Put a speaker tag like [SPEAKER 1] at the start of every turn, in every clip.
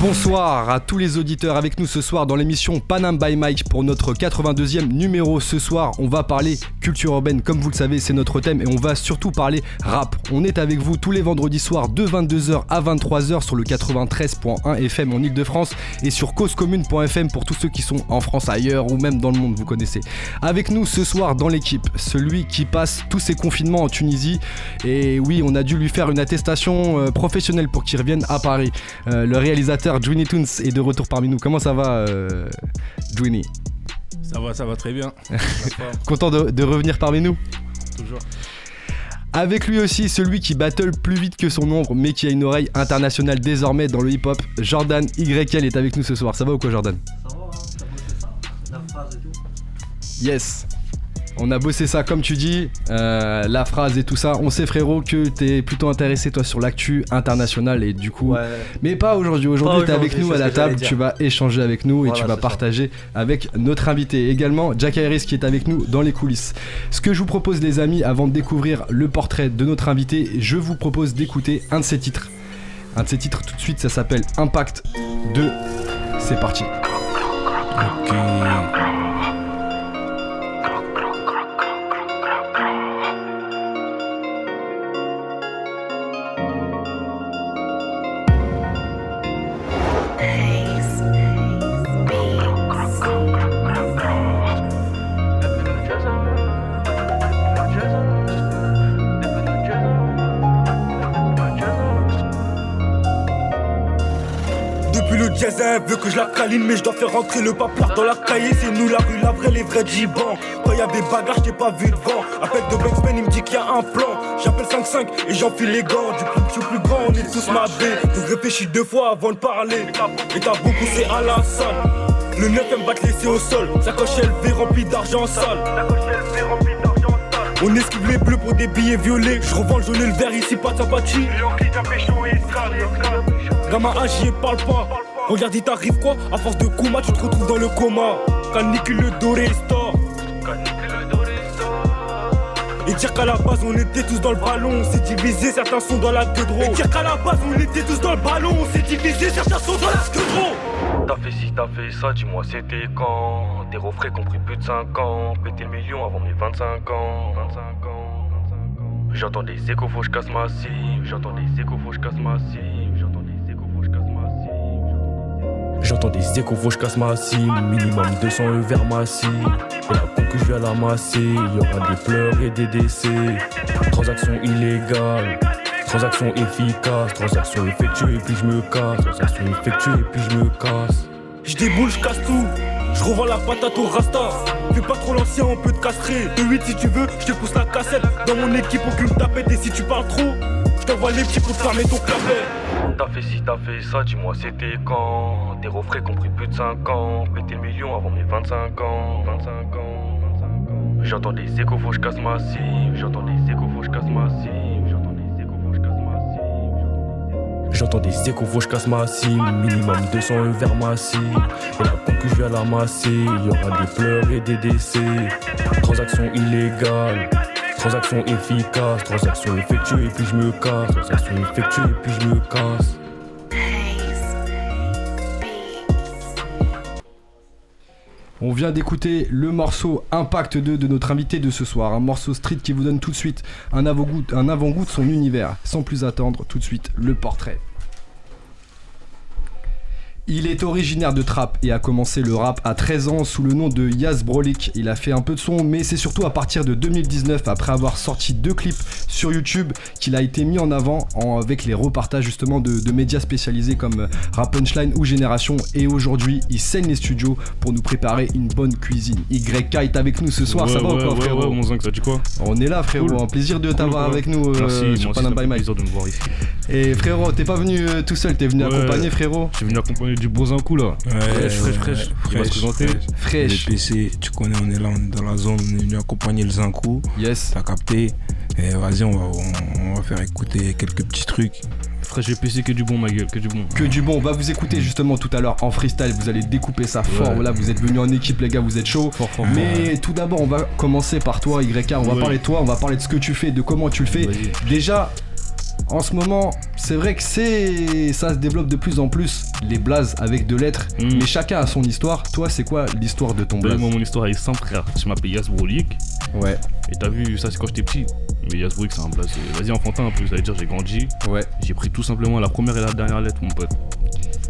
[SPEAKER 1] Bonsoir à tous les auditeurs avec nous ce soir dans l'émission Panam by Mike pour notre 82e numéro. Ce soir, on va parler culture urbaine, comme vous le savez, c'est notre thème et on va surtout parler rap. On est avec vous tous les vendredis soirs de 22h à 23h sur le 93.1 FM en Ile-de-France et sur causecommune.fm pour tous ceux qui sont en France, ailleurs ou même dans le monde, vous connaissez. Avec nous ce soir dans l'équipe, celui qui passe tous ses confinements en Tunisie et oui, on a dû lui faire une attestation euh, pour qu'il revienne à Paris. Euh, le réalisateur Dwinny Toons est de retour parmi nous. Comment ça va, euh, Dwinny
[SPEAKER 2] Ça va, ça va très bien.
[SPEAKER 1] Content de, de revenir parmi nous?
[SPEAKER 2] Toujours.
[SPEAKER 1] Avec lui aussi, celui qui battle plus vite que son ombre, mais qui a une oreille internationale désormais dans le hip-hop, Jordan YL est avec nous ce soir. Ça va ou quoi, Jordan?
[SPEAKER 3] Ça va, hein T'as bossé ça La phrase et tout
[SPEAKER 1] Yes on a bossé ça comme tu dis, euh, la phrase et tout ça. On sait frérot que t'es plutôt intéressé toi sur l'actu international et du coup,
[SPEAKER 3] Ouais.
[SPEAKER 1] mais pas aujourd'hui. Aujourd'hui t'es avec nous à la table, tu vas échanger avec nous et
[SPEAKER 3] Voilà,
[SPEAKER 1] tu vas
[SPEAKER 3] ça.
[SPEAKER 1] partager avec notre invité. Également Jack Harris qui est avec nous dans les coulisses. Ce que je vous propose les amis, avant de découvrir le portrait de notre invité, je vous propose d'écouter un de ses titres. Un de ses titres tout de suite, ça s'appelle Impact 2. C'est parti.
[SPEAKER 4] Veut que je la câline, mais je dois faire rentrer le paplard dans la cahier. C'est nous la rue, la vraie, les vrais gibans. Quand y a des bagarres, j't'ai pas vu devant. Appel de Banksman, il me dit qu'il y a un plan. J'appelle 5-5 et j'enfile les gants. Du coup, je suis plus grand, on est tous madrés. Donc réfléchis deux fois avant de parler. Et t'as beaucoup, c'est à la salle. Le 9 aime va te laisser au sol. Sa coche élevée remplie d'argent sale. On esquive les bleus pour des billets violets. Je revends le jaune et le vert ici, pas de sympathie. Gamin et parle pas. Regarde, il t'arrive quoi? À force de coma, tu te retrouves dans le coma. Canicule le doré store. Et dire qu'à la base on était tous dans le ballon, on s'est divisé, certains sont dans la de Et dire qu'à la base on était tous dans le ballon, on s'est divisé, certains sont dans la de
[SPEAKER 5] T'as fait ci, t'as fait ça, dis-moi c'était quand? Des refraits qui ont pris plus de 5 ans Péter le million avant mes 25 ans 25 ans, 25 ans. J'entends des échos, faut que je casse ma cible J'entends des échos, faut que je casse ma cible J'entends des échos, faut que je casse ma cible.
[SPEAKER 2] Minimum 200 euros vers ma cible. Et la pompe que je vais la masser, y aura des pleurs et des décès. Transaction illégale, transaction efficace, transaction effectuée puis je me casse. Transaction effectuée puis je me casse.
[SPEAKER 4] Je déboule, je casse tout. Je revends la patate au rasta. Fais pas trop l'ancien, on peut te castrer. De 8 si tu veux, je te pousse la cassette. Dans mon équipe, aucune tapette. Et si tu parles trop, je t'envoie les petits pour fermer ton clapet.
[SPEAKER 5] T'as fait ci, t'as fait ça, dis-moi c'était quand? Des refrains qui ont pris plus de 5 ans le million avant mes 25 ans 25 ans, 25 ans. J'entends des échos, faut je casse ma cible. J'entends des échos, faut je casse ma cible. J'entends des échos, faut je casse ma cible.
[SPEAKER 2] J'entends des échos, faut je casse ma cible. Minimum 200 euros vers ma cible. Et la que je vais la masser, il y aura des pleurs et des décès. Transaction illégale, transaction efficace, transaction effectuée puis je me casse. Transaction effectuée puis je me casse.
[SPEAKER 1] On vient d'écouter le morceau Impact 2 de notre invité de ce soir, un morceau street qui vous donne tout de suite un avant-goût un avant-goût de son univers. Sans plus attendre, tout de suite le portrait. Il est originaire de Trappes et a commencé le rap à 13 ans sous le nom de Yas Brolik. Il a fait un peu de son, mais c'est surtout à partir de 2019, après avoir sorti deux clips sur YouTube, qu'il a été mis en avant en- avec les repartages justement de, de médias spécialisés comme euh, Rap Punchline ou Génération. Et aujourd'hui, il saigne les studios pour nous préparer une bonne cuisine. YK est avec nous ce soir, ça va ou quoi, frérot
[SPEAKER 2] mon zinc, ça dit quoi?
[SPEAKER 1] On est là, frérot.
[SPEAKER 2] Cool.
[SPEAKER 1] Un plaisir de t'avoir avec nous euh,
[SPEAKER 2] Merci,
[SPEAKER 1] sur
[SPEAKER 2] moi aussi, plaisir de me voir ici.
[SPEAKER 1] Et frérot, t'es pas venu euh, tout seul, t'es venu accompagner, frérot?
[SPEAKER 2] Je suis venu accompagner du bon coup là.
[SPEAKER 6] Ouais,
[SPEAKER 2] Fraîche, fraîche,
[SPEAKER 6] ouais,
[SPEAKER 2] fraîche. Se présenter
[SPEAKER 1] Fraîche.
[SPEAKER 6] Le PC, tu connais, on est là, on est dans la zone, on est venu accompagner le Zinkou.
[SPEAKER 1] Yes.
[SPEAKER 6] T'as capté Et vas-y, on va, on, on va faire écouter quelques petits trucs.
[SPEAKER 7] Je vais pisser que du bon, ma gueule, que du bon.
[SPEAKER 1] Que du bon, on va vous écouter justement tout à l'heure en freestyle, vous allez découper ça fort,
[SPEAKER 7] Ouais.
[SPEAKER 1] voilà, vous êtes venus en équipe les gars, vous êtes chaud.
[SPEAKER 7] Fort, fort,
[SPEAKER 1] Mais tout d'abord, on va commencer par toi YK, on va
[SPEAKER 7] Ouais.
[SPEAKER 1] parler de toi, on va parler de ce que tu fais, de comment tu le fais. Déjà, en ce moment, c'est vrai que c'est ça se développe de plus en plus les blazes avec de lettres,
[SPEAKER 7] Mm.
[SPEAKER 1] mais chacun a son histoire. Toi, c'est quoi l'histoire de ton blaze?
[SPEAKER 7] Moi, mon histoire est simple, frère. Je m'appelle Yas Brolik.
[SPEAKER 1] Ouais,
[SPEAKER 7] Et t'as vu, ça, c'est quand j'étais petit. Mais Yas Brolik, c'est un blaze. Vas-y, enfantin un peu, ça veut dire j'ai grandi.
[SPEAKER 1] ouais,
[SPEAKER 7] J'ai pris tout simplement la première et la dernière lettre, mon pote.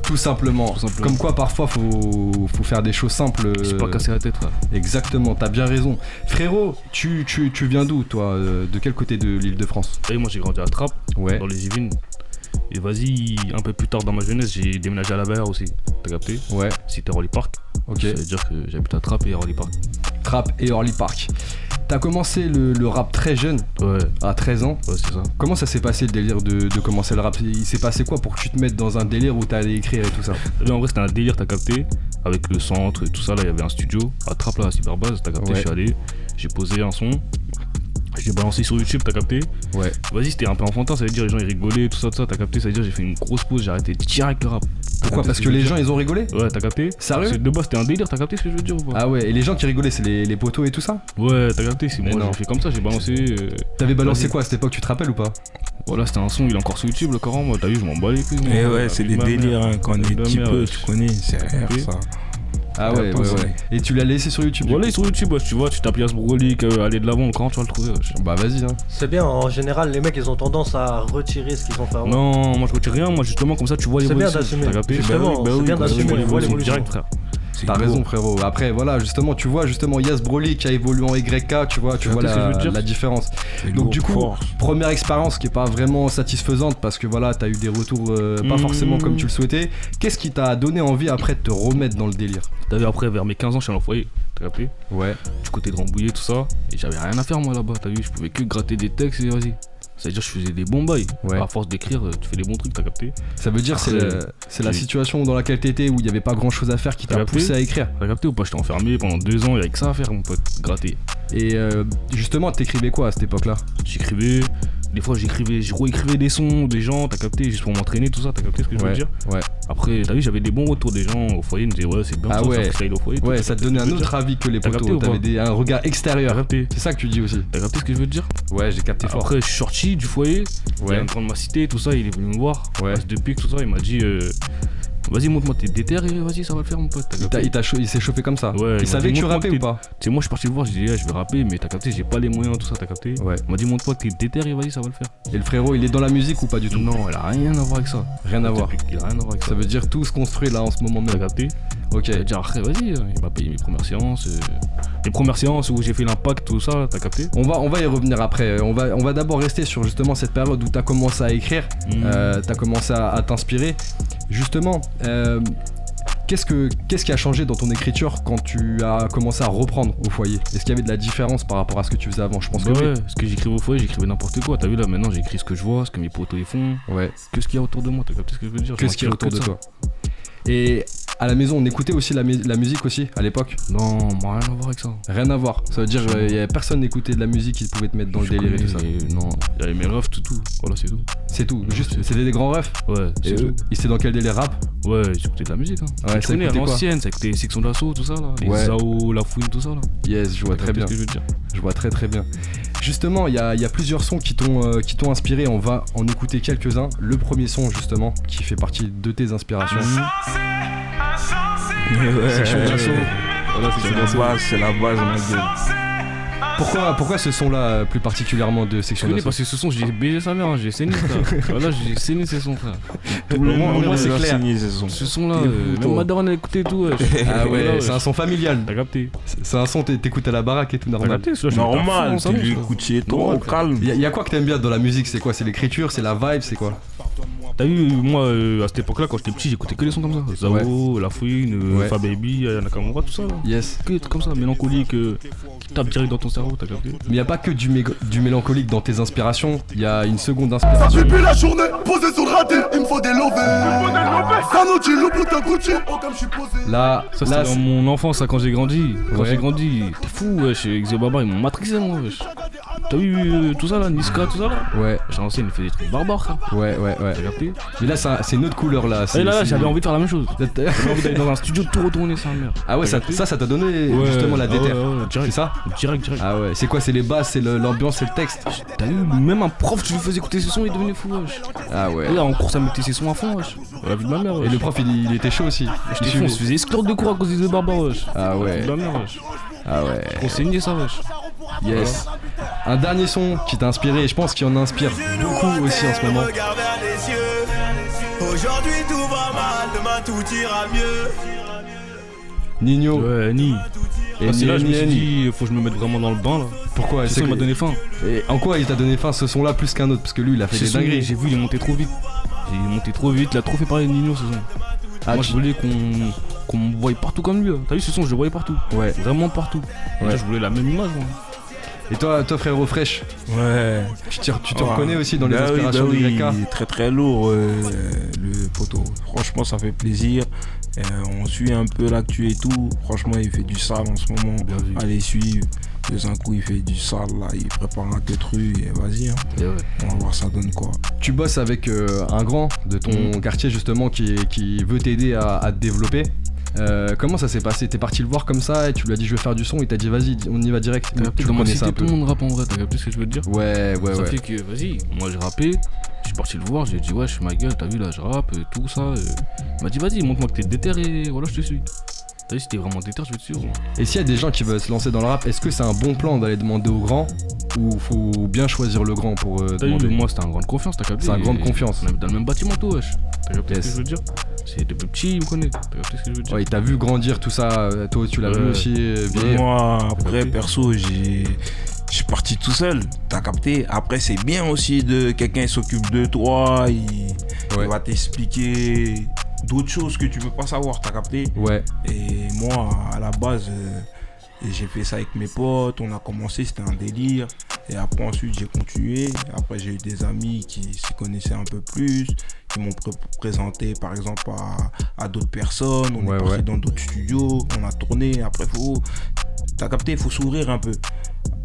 [SPEAKER 1] Tout simplement.
[SPEAKER 7] Tout simplement.
[SPEAKER 1] Comme quoi, parfois, faut, faut faire des choses simples.
[SPEAKER 7] C'est pas
[SPEAKER 1] euh,
[SPEAKER 7] casser la tête, frère.
[SPEAKER 1] Exactement, t'as bien raison. Frérot, tu, tu, tu viens d'où, toi euh, De quel côté de l'île de France?
[SPEAKER 7] Et moi, j'ai grandi à Trappes,
[SPEAKER 1] Ouais,
[SPEAKER 7] dans les Yvelines. Et vas-y, un peu plus tard dans ma jeunesse, j'ai déménagé à la Valère aussi. T'as capté?
[SPEAKER 1] Ouais,
[SPEAKER 7] C'était Rolly Park.
[SPEAKER 1] ok.
[SPEAKER 7] Ça veut dire que j'habite à Trappes et à Rolly Park.
[SPEAKER 1] Trap et Orly Park. T'as commencé le, le rap très jeune,
[SPEAKER 7] Ouais,
[SPEAKER 1] à 13 ans.
[SPEAKER 7] ouais, c'est ça.
[SPEAKER 1] Comment ça s'est passé le délire de, de commencer le rap? Il s'est passé quoi pour que tu te mettes dans un délire où t'allais écrire et tout ça?
[SPEAKER 7] Vu, en vrai, c'était un délire, t'as capté. Avec le centre et tout ça, là, il y avait un studio à Trappes, là, à Cyberbase. T'as capté,
[SPEAKER 1] Ouais.
[SPEAKER 7] je suis allé. J'ai posé un son. J'ai balancé sur YouTube, t'as capté.
[SPEAKER 1] Ouais.
[SPEAKER 7] Vas-y, c'était un peu enfantin, ça veut dire les gens ils rigolaient, tout ça, tout ça, t'as capté. Ça veut dire j'ai fait une grosse pause, j'ai arrêté direct le rap.
[SPEAKER 1] Pourquoi Parce
[SPEAKER 7] ce
[SPEAKER 1] que les gens ils ont rigolé
[SPEAKER 7] Ouais, t'as capté
[SPEAKER 1] Sérieux
[SPEAKER 7] De base, c'était un délire, t'as capté ce que je veux dire ou pas
[SPEAKER 1] Ah ouais, et les gens qui rigolaient, c'est les, les poteaux et tout ça
[SPEAKER 7] Ouais, t'as capté, c'est
[SPEAKER 1] Mais
[SPEAKER 7] moi,
[SPEAKER 1] non.
[SPEAKER 7] j'ai fait comme ça, j'ai balancé. euh,
[SPEAKER 1] T'avais balancé quoi à cette époque, tu te rappelles ou pas
[SPEAKER 7] Voilà, c'était un son, il est encore sur YouTube, le Coran, moi, t'as vu, je m'en bats les couilles. moi.
[SPEAKER 2] Et ouais, c'est des
[SPEAKER 7] Ma mère.
[SPEAKER 2] délires hein, quand on est
[SPEAKER 7] Ma
[SPEAKER 2] petit
[SPEAKER 7] mère,
[SPEAKER 2] peu,
[SPEAKER 7] ouais.
[SPEAKER 2] tu connais, c'est rare
[SPEAKER 7] Ok.
[SPEAKER 2] ça.
[SPEAKER 1] Ah ouais, ouais, ouais. Et tu l'as laissé sur YouTube
[SPEAKER 7] Voilà, il est sur YouTube, ouais, tu vois, tu tapes Yas Brolic, euh, aller de l'avant, le Coran, tu vas le trouver.
[SPEAKER 1] Bah vas-y, hein.
[SPEAKER 3] C'est bien, en général, les mecs ils ont tendance à retirer ce qu'ils ont fait avant.
[SPEAKER 7] Non, moi je retire rien, moi justement, comme ça, tu vois
[SPEAKER 3] C'est bien d'assumer. Justement,
[SPEAKER 2] Bah
[SPEAKER 3] c'est bien
[SPEAKER 2] bah
[SPEAKER 3] d'assumer, on voit l'évolution.
[SPEAKER 7] direct, frère.
[SPEAKER 1] T'as raison frérot. Après voilà, justement, tu vois justement Yas Broly qui a évolué en YK, tu vois, tu vois la, différence. Donc
[SPEAKER 2] lourd,
[SPEAKER 1] du coup,
[SPEAKER 2] fort.
[SPEAKER 1] première expérience qui est pas vraiment satisfaisante parce que voilà, t'as eu des retours euh, pas
[SPEAKER 7] Mmh.
[SPEAKER 1] forcément comme tu le souhaitais. Qu'est-ce qui t'a donné envie après de te remettre dans le délire?
[SPEAKER 7] T'as vu, après, vers mes 15 ans, je suis allé en foyer, t'as capté?
[SPEAKER 1] Ouais.
[SPEAKER 7] Du côté de Rambouillet, tout ça, et j'avais rien à faire moi là-bas, t'as vu, je pouvais que gratter des textes et vas-y. Ça veut dire que je faisais des bons bails.
[SPEAKER 1] Ouais.
[SPEAKER 7] À force d'écrire, euh, tu fais des bons trucs, t'as capté
[SPEAKER 1] Ça veut dire c'est le- c'est la situation dans laquelle t'étais où il y avait pas grand chose à faire qui t'a poussé à écrire.
[SPEAKER 7] T'as capté ou pas J'étais enfermé pendant deux ans, il y avait que ça à faire, mon pote, gratter.
[SPEAKER 1] Et euh, justement, t'écrivais quoi à cette époque-là?
[SPEAKER 7] J'écrivais, des fois j'écrivais, je réécrivais des sons des gens, t'as capté, juste pour m'entraîner, tout ça, t'as capté ce que je veux dire
[SPEAKER 1] Ouais.
[SPEAKER 7] Après, t'as vu, j'avais des bons retours des gens au foyer, ils me disaient, ouais, c'est bien
[SPEAKER 1] Ah
[SPEAKER 7] ça,
[SPEAKER 1] ouais.
[SPEAKER 7] ça au foyer.
[SPEAKER 1] Ouais,
[SPEAKER 7] ça,
[SPEAKER 1] te donnait un autre avis que les potos. T'avais des- un regard extérieur. C'est ça que tu dis aussi.
[SPEAKER 7] T'as capté ce que je veux te dire
[SPEAKER 1] Ouais, j'ai capté fort.
[SPEAKER 7] Après, je suis sorti du foyer, il
[SPEAKER 1] Ouais.
[SPEAKER 7] un grand de ma cité, tout ça, il est venu me voir.
[SPEAKER 1] Ouais.
[SPEAKER 7] Parce que Depuis que tout ça, il m'a dit euh, Vas-y, montre-moi tes déter et vas-y, ça va le faire, mon pote.
[SPEAKER 1] Il t'a-
[SPEAKER 7] capté
[SPEAKER 1] il t'a chau- il s'est chauffé comme ça.
[SPEAKER 7] Ouais,
[SPEAKER 1] il savait que tu
[SPEAKER 7] montre-moi
[SPEAKER 1] rappais
[SPEAKER 7] tes-
[SPEAKER 1] ou pas
[SPEAKER 7] Tu sais, moi, je suis parti le voir, j'ai dit, Ah, je vais rapper, mais t'as capté, j'ai pas les moyens, tout ça, t'as capté
[SPEAKER 1] Ouais.
[SPEAKER 7] Il m'a dit, montre-moi tes déter et vas-y, ça va le faire.
[SPEAKER 1] Et le frérot, il est dans la musique ou pas du tout?
[SPEAKER 7] Non, il a rien à voir avec ça.
[SPEAKER 1] Rien à voir.
[SPEAKER 7] Il a rien à voir avec ça.
[SPEAKER 1] Ça veut dire tout se construit là en ce moment
[SPEAKER 7] T'as
[SPEAKER 1] même.
[SPEAKER 7] capté?
[SPEAKER 1] Ok.
[SPEAKER 7] Après, vas-y, euh, il m'a payé mes premières séances. euh, Les premières séances où j'ai fait l'impact, tout ça, t'as capté?
[SPEAKER 1] On va, on va y revenir après. On va, on va d'abord rester sur justement cette période où t'as commencé à écrire,
[SPEAKER 7] Mhm.
[SPEAKER 1] euh, t'as commencé à, à t'inspirer. Justement, euh, qu'est-ce, que, qu'est-ce qui a changé dans ton écriture quand tu as commencé à reprendre au foyer? Est-ce qu'il y avait de la différence par rapport à ce que tu faisais avant? Je pense
[SPEAKER 7] Bah
[SPEAKER 1] que
[SPEAKER 7] ouais, ce que j'écrivais au foyer, j'écrivais n'importe quoi. T'as vu là, maintenant j'écris ce que je vois, ce que mes potos ils font,
[SPEAKER 1] oui. Ouais.
[SPEAKER 7] que ce qu'il y a autour de moi. T'as capté ce que je veux dire?
[SPEAKER 1] Qu'est-ce qu'il y a autour de toi? Et à la maison, on écoutait aussi la, mu- la musique aussi à l'époque.
[SPEAKER 7] Non, moi rien à voir avec ça.
[SPEAKER 1] Rien à voir. Ça veut dire qu'il y avait personne n'écoutait de la musique qui pouvait te mettre dans le délire et tout ça.
[SPEAKER 7] Non, il y avait mes refs, tout, tout. Voilà, c'est tout.
[SPEAKER 1] C'est tout.
[SPEAKER 7] Ouais,
[SPEAKER 1] Juste, c'était des grands refs.
[SPEAKER 7] Ouais, c'est tout.
[SPEAKER 1] ils étaient dans quel délire rap
[SPEAKER 7] Ouais, j'écoutais de la musique. Hein.
[SPEAKER 1] Ouais, ça écoutait
[SPEAKER 7] l'ancienne, ça écoutait Section d'Assaut, tout ça là. Les
[SPEAKER 1] Ouais.
[SPEAKER 7] Zao, La Fouine, tout ça là.
[SPEAKER 1] Yes, je vois très bien.
[SPEAKER 7] ce que je veux dire.
[SPEAKER 1] Je vois très très bien. Justement, il y a, il y a plusieurs sons qui t'ont euh, qui t'ont inspiré. On va en écouter quelques-uns. Le premier son, justement, qui fait partie de tes inspirations.
[SPEAKER 2] Ouais,
[SPEAKER 1] Section
[SPEAKER 2] ouais,
[SPEAKER 1] d'assaut.
[SPEAKER 2] ouais.
[SPEAKER 1] Voilà,
[SPEAKER 2] C'est la
[SPEAKER 1] d'assaut.
[SPEAKER 2] base, c'est la base, ma gueule.
[SPEAKER 1] Pourquoi, pourquoi ce son-là, euh, plus particulièrement de
[SPEAKER 7] Je
[SPEAKER 1] Section
[SPEAKER 7] connais
[SPEAKER 1] d'assaut
[SPEAKER 7] parce que ce son, j'ai baisé sa mère, hein, j'ai saigné frère. voilà, j'ai saigné ces sons frère.
[SPEAKER 2] Tout le
[SPEAKER 1] moins- au
[SPEAKER 2] monde
[SPEAKER 1] moins, c'est clair.
[SPEAKER 2] sons.
[SPEAKER 7] Ce son là,
[SPEAKER 2] T'es
[SPEAKER 7] euh,
[SPEAKER 2] fou, toi.
[SPEAKER 7] même ma daronne et tout. ouais.
[SPEAKER 1] Ah ouais,
[SPEAKER 7] Voilà,
[SPEAKER 1] c'est un son familial.
[SPEAKER 7] T'as capté
[SPEAKER 1] C'est un son, t'é- t'écoutes à la baraque et tout
[SPEAKER 7] T'as
[SPEAKER 1] normal.
[SPEAKER 7] capté fond
[SPEAKER 2] Normal, tu lui écoutes chez toi,
[SPEAKER 7] Normal,
[SPEAKER 2] au calme.
[SPEAKER 1] Il y a quoi que t'aimes bien dans la musique? C'est quoi? C'est l'écriture C'est la vibe C'est quoi?
[SPEAKER 7] T'as vu, moi, euh, à cette époque-là, quand j'étais petit, j'écoutais que des sons comme ça. Zao, La Fouine, euh,
[SPEAKER 1] Ouais.
[SPEAKER 7] Fa Baby, Ayana Nakamura, tout ça. Là.
[SPEAKER 1] Yes.
[SPEAKER 7] Que des trucs comme ça, mélancolique, euh, qui tape direct dans ton cerveau, t'as capté
[SPEAKER 1] Mais y a pas que du, mélancolique dans tes inspirations. Il y a une seconde inspiration.
[SPEAKER 6] Depuis la journée, posé sur le raté, il me faut des lovés. Oh.
[SPEAKER 1] Là,
[SPEAKER 7] Ça, c'était dans mon enfance, ça, quand j'ai grandi. Quand
[SPEAKER 1] Ouais.
[SPEAKER 7] j'ai grandi, t'es fou, wesh. Xio Baba, ils m'ont matrixé, moi, wesh. T'as vu euh, tout ça là, Niska, tout ça là
[SPEAKER 1] Ouais,
[SPEAKER 7] J'ai l'ancienne, il fait des trucs barbares, frère.
[SPEAKER 1] ouais, ouais, ouais.
[SPEAKER 7] Capté
[SPEAKER 1] Mais là, ça- c'est une autre couleur là. c'est-
[SPEAKER 7] Et là, là
[SPEAKER 1] c'est-
[SPEAKER 7] j'avais envie de faire la même chose. J'avais envie d'aller dans un studio, tout retourner, ça, merde.
[SPEAKER 1] Ah ouais, ça, ça, ça t'a donné
[SPEAKER 7] Ouais,
[SPEAKER 1] justement la
[SPEAKER 7] ah
[SPEAKER 1] déter.
[SPEAKER 7] ouais, ouais,
[SPEAKER 1] c'est ça
[SPEAKER 7] Direct, direct.
[SPEAKER 1] Ah ouais, c'est quoi C'est les basses, c'est l'ambiance, c'est le texte
[SPEAKER 7] T'as vu, même un prof, tu lui faisais écouter ses sons, il devenait fou, wesh.
[SPEAKER 1] Ah ouais.
[SPEAKER 7] Et là, en cours, ça mettait ses sons à fond, wesh. La vie de ma mère,
[SPEAKER 1] Et le prof, il, il était chaud aussi.
[SPEAKER 7] J'étais
[SPEAKER 1] Il
[SPEAKER 7] fou, on se faisait exclure de cours à cause des deux barbares, wesh.
[SPEAKER 1] Ah
[SPEAKER 7] La vie
[SPEAKER 1] ouais,
[SPEAKER 7] de ma mère, wesh.
[SPEAKER 1] ah ouais.
[SPEAKER 7] On saignait ça, wesh.
[SPEAKER 1] Yes. Un dernier son qui t'a inspiré, et je pense qu'il en inspire beaucoup aussi en ce moment.
[SPEAKER 8] Aujourd'hui tout va mal, demain tout ira mieux.
[SPEAKER 1] Nino.
[SPEAKER 7] Ouais, Ni.
[SPEAKER 1] Et
[SPEAKER 7] Et c'est là, je me suis
[SPEAKER 1] Ni-
[SPEAKER 7] dit, faut que je me mette vraiment dans le bain, là.
[SPEAKER 1] Pourquoi
[SPEAKER 7] Ce
[SPEAKER 1] C'est
[SPEAKER 7] son m'a donné faim.
[SPEAKER 1] Et en quoi il t'a donné fin ce son-là plus qu'un autre? Parce que lui, il a fait des dingueries.
[SPEAKER 7] J'ai vu, il est monté trop vite. Il est monté trop vite, il a trop fait parler de Nino, ce son.
[SPEAKER 1] Ah,
[SPEAKER 7] Moi, je voulais qu'on qu'on me voie partout comme lui. là. T'as vu ce son, je le voyais partout.
[SPEAKER 1] Ouais.
[SPEAKER 7] Vraiment partout.
[SPEAKER 1] Ouais.
[SPEAKER 7] là, je voulais la même image, moi.
[SPEAKER 1] Et toi, toi frérot Fresh,
[SPEAKER 6] Ouais.
[SPEAKER 1] tu te, tu te
[SPEAKER 6] Ouais.
[SPEAKER 1] reconnais aussi dans les
[SPEAKER 6] Bah oui,
[SPEAKER 1] inspirations
[SPEAKER 6] bah
[SPEAKER 1] de
[SPEAKER 6] oui,
[SPEAKER 1] YK
[SPEAKER 6] il est Très très lourd euh, le poteau. Franchement, ça fait plaisir. Euh, on suit un peu l'actu et tout. Franchement, il fait du sale en ce moment.
[SPEAKER 7] Bien vu.
[SPEAKER 6] Allez suivre. De un coup, il fait du sale là. Il prépare un queue et vas-y. hein.
[SPEAKER 7] Et ouais.
[SPEAKER 6] On va voir ça donne quoi.
[SPEAKER 1] Tu bosses avec euh, un grand de ton
[SPEAKER 7] Mhm.
[SPEAKER 1] quartier justement qui, qui veut t'aider à, à te développer. Euh, comment ça s'est passé? T'es parti le voir comme ça et tu lui as dit je veux faire du son, il t'a dit vas-y, on y va direct.
[SPEAKER 7] T'as capté
[SPEAKER 1] tu un peu.
[SPEAKER 7] tout le monde rappe en vrai, t'as capté ce que je veux te dire?
[SPEAKER 1] Ouais, ouais,
[SPEAKER 7] Ça
[SPEAKER 1] ouais.
[SPEAKER 7] fait que, vas-y, moi j'ai rappé, je suis parti le voir, j'ai dit, ouais, je suis ma gueule, t'as vu là, je rappe, et tout ça. et Il m'a dit, vas-y, montre-moi que t'es déter et voilà, je te suis. T'as vu, si t'es vraiment déter, je vais te suivre.
[SPEAKER 1] Et s'il y a des gens qui veulent se lancer dans le rap, est-ce que c'est un bon plan d'aller demander au grand ou faut bien choisir le grand pour euh,
[SPEAKER 7] T'as vu,
[SPEAKER 1] demander
[SPEAKER 7] moi c'était un grande confiance, t'as capté
[SPEAKER 1] C'est un grande confiance.
[SPEAKER 7] On est dans le même bâtiment, tout, wesh. T'as capté
[SPEAKER 1] Yes.
[SPEAKER 7] ce que je veux dire? C'est depuis petit, il me connaît. T'as capté ce que je veux dire?
[SPEAKER 1] Ouais, il t'a vu grandir tout ça, euh, toi tu l'as vu
[SPEAKER 7] Ouais.
[SPEAKER 1] aussi euh, vieillir.
[SPEAKER 6] Moi, après, perso, j'ai. Je suis parti tout seul, t'as capté. Après, c'est bien aussi de quelqu'un qui s'occupe de toi, il, il
[SPEAKER 1] Ouais.
[SPEAKER 6] va t'expliquer d'autres choses que tu peux pas savoir, t'as capté?
[SPEAKER 1] Ouais,
[SPEAKER 6] Et moi, à la base, euh, j'ai fait ça avec mes potes, on a commencé, c'était un délire. Et après, ensuite, j'ai continué. Après, j'ai eu des amis qui s'y connaissaient un peu plus, qui m'ont pré- présenté, par exemple, à, à d'autres personnes. On
[SPEAKER 1] Ouais,
[SPEAKER 6] est parti
[SPEAKER 1] ouais.
[SPEAKER 6] dans d'autres studios, on a tourné. Après, faut, t'as capté, il faut s'ouvrir un peu.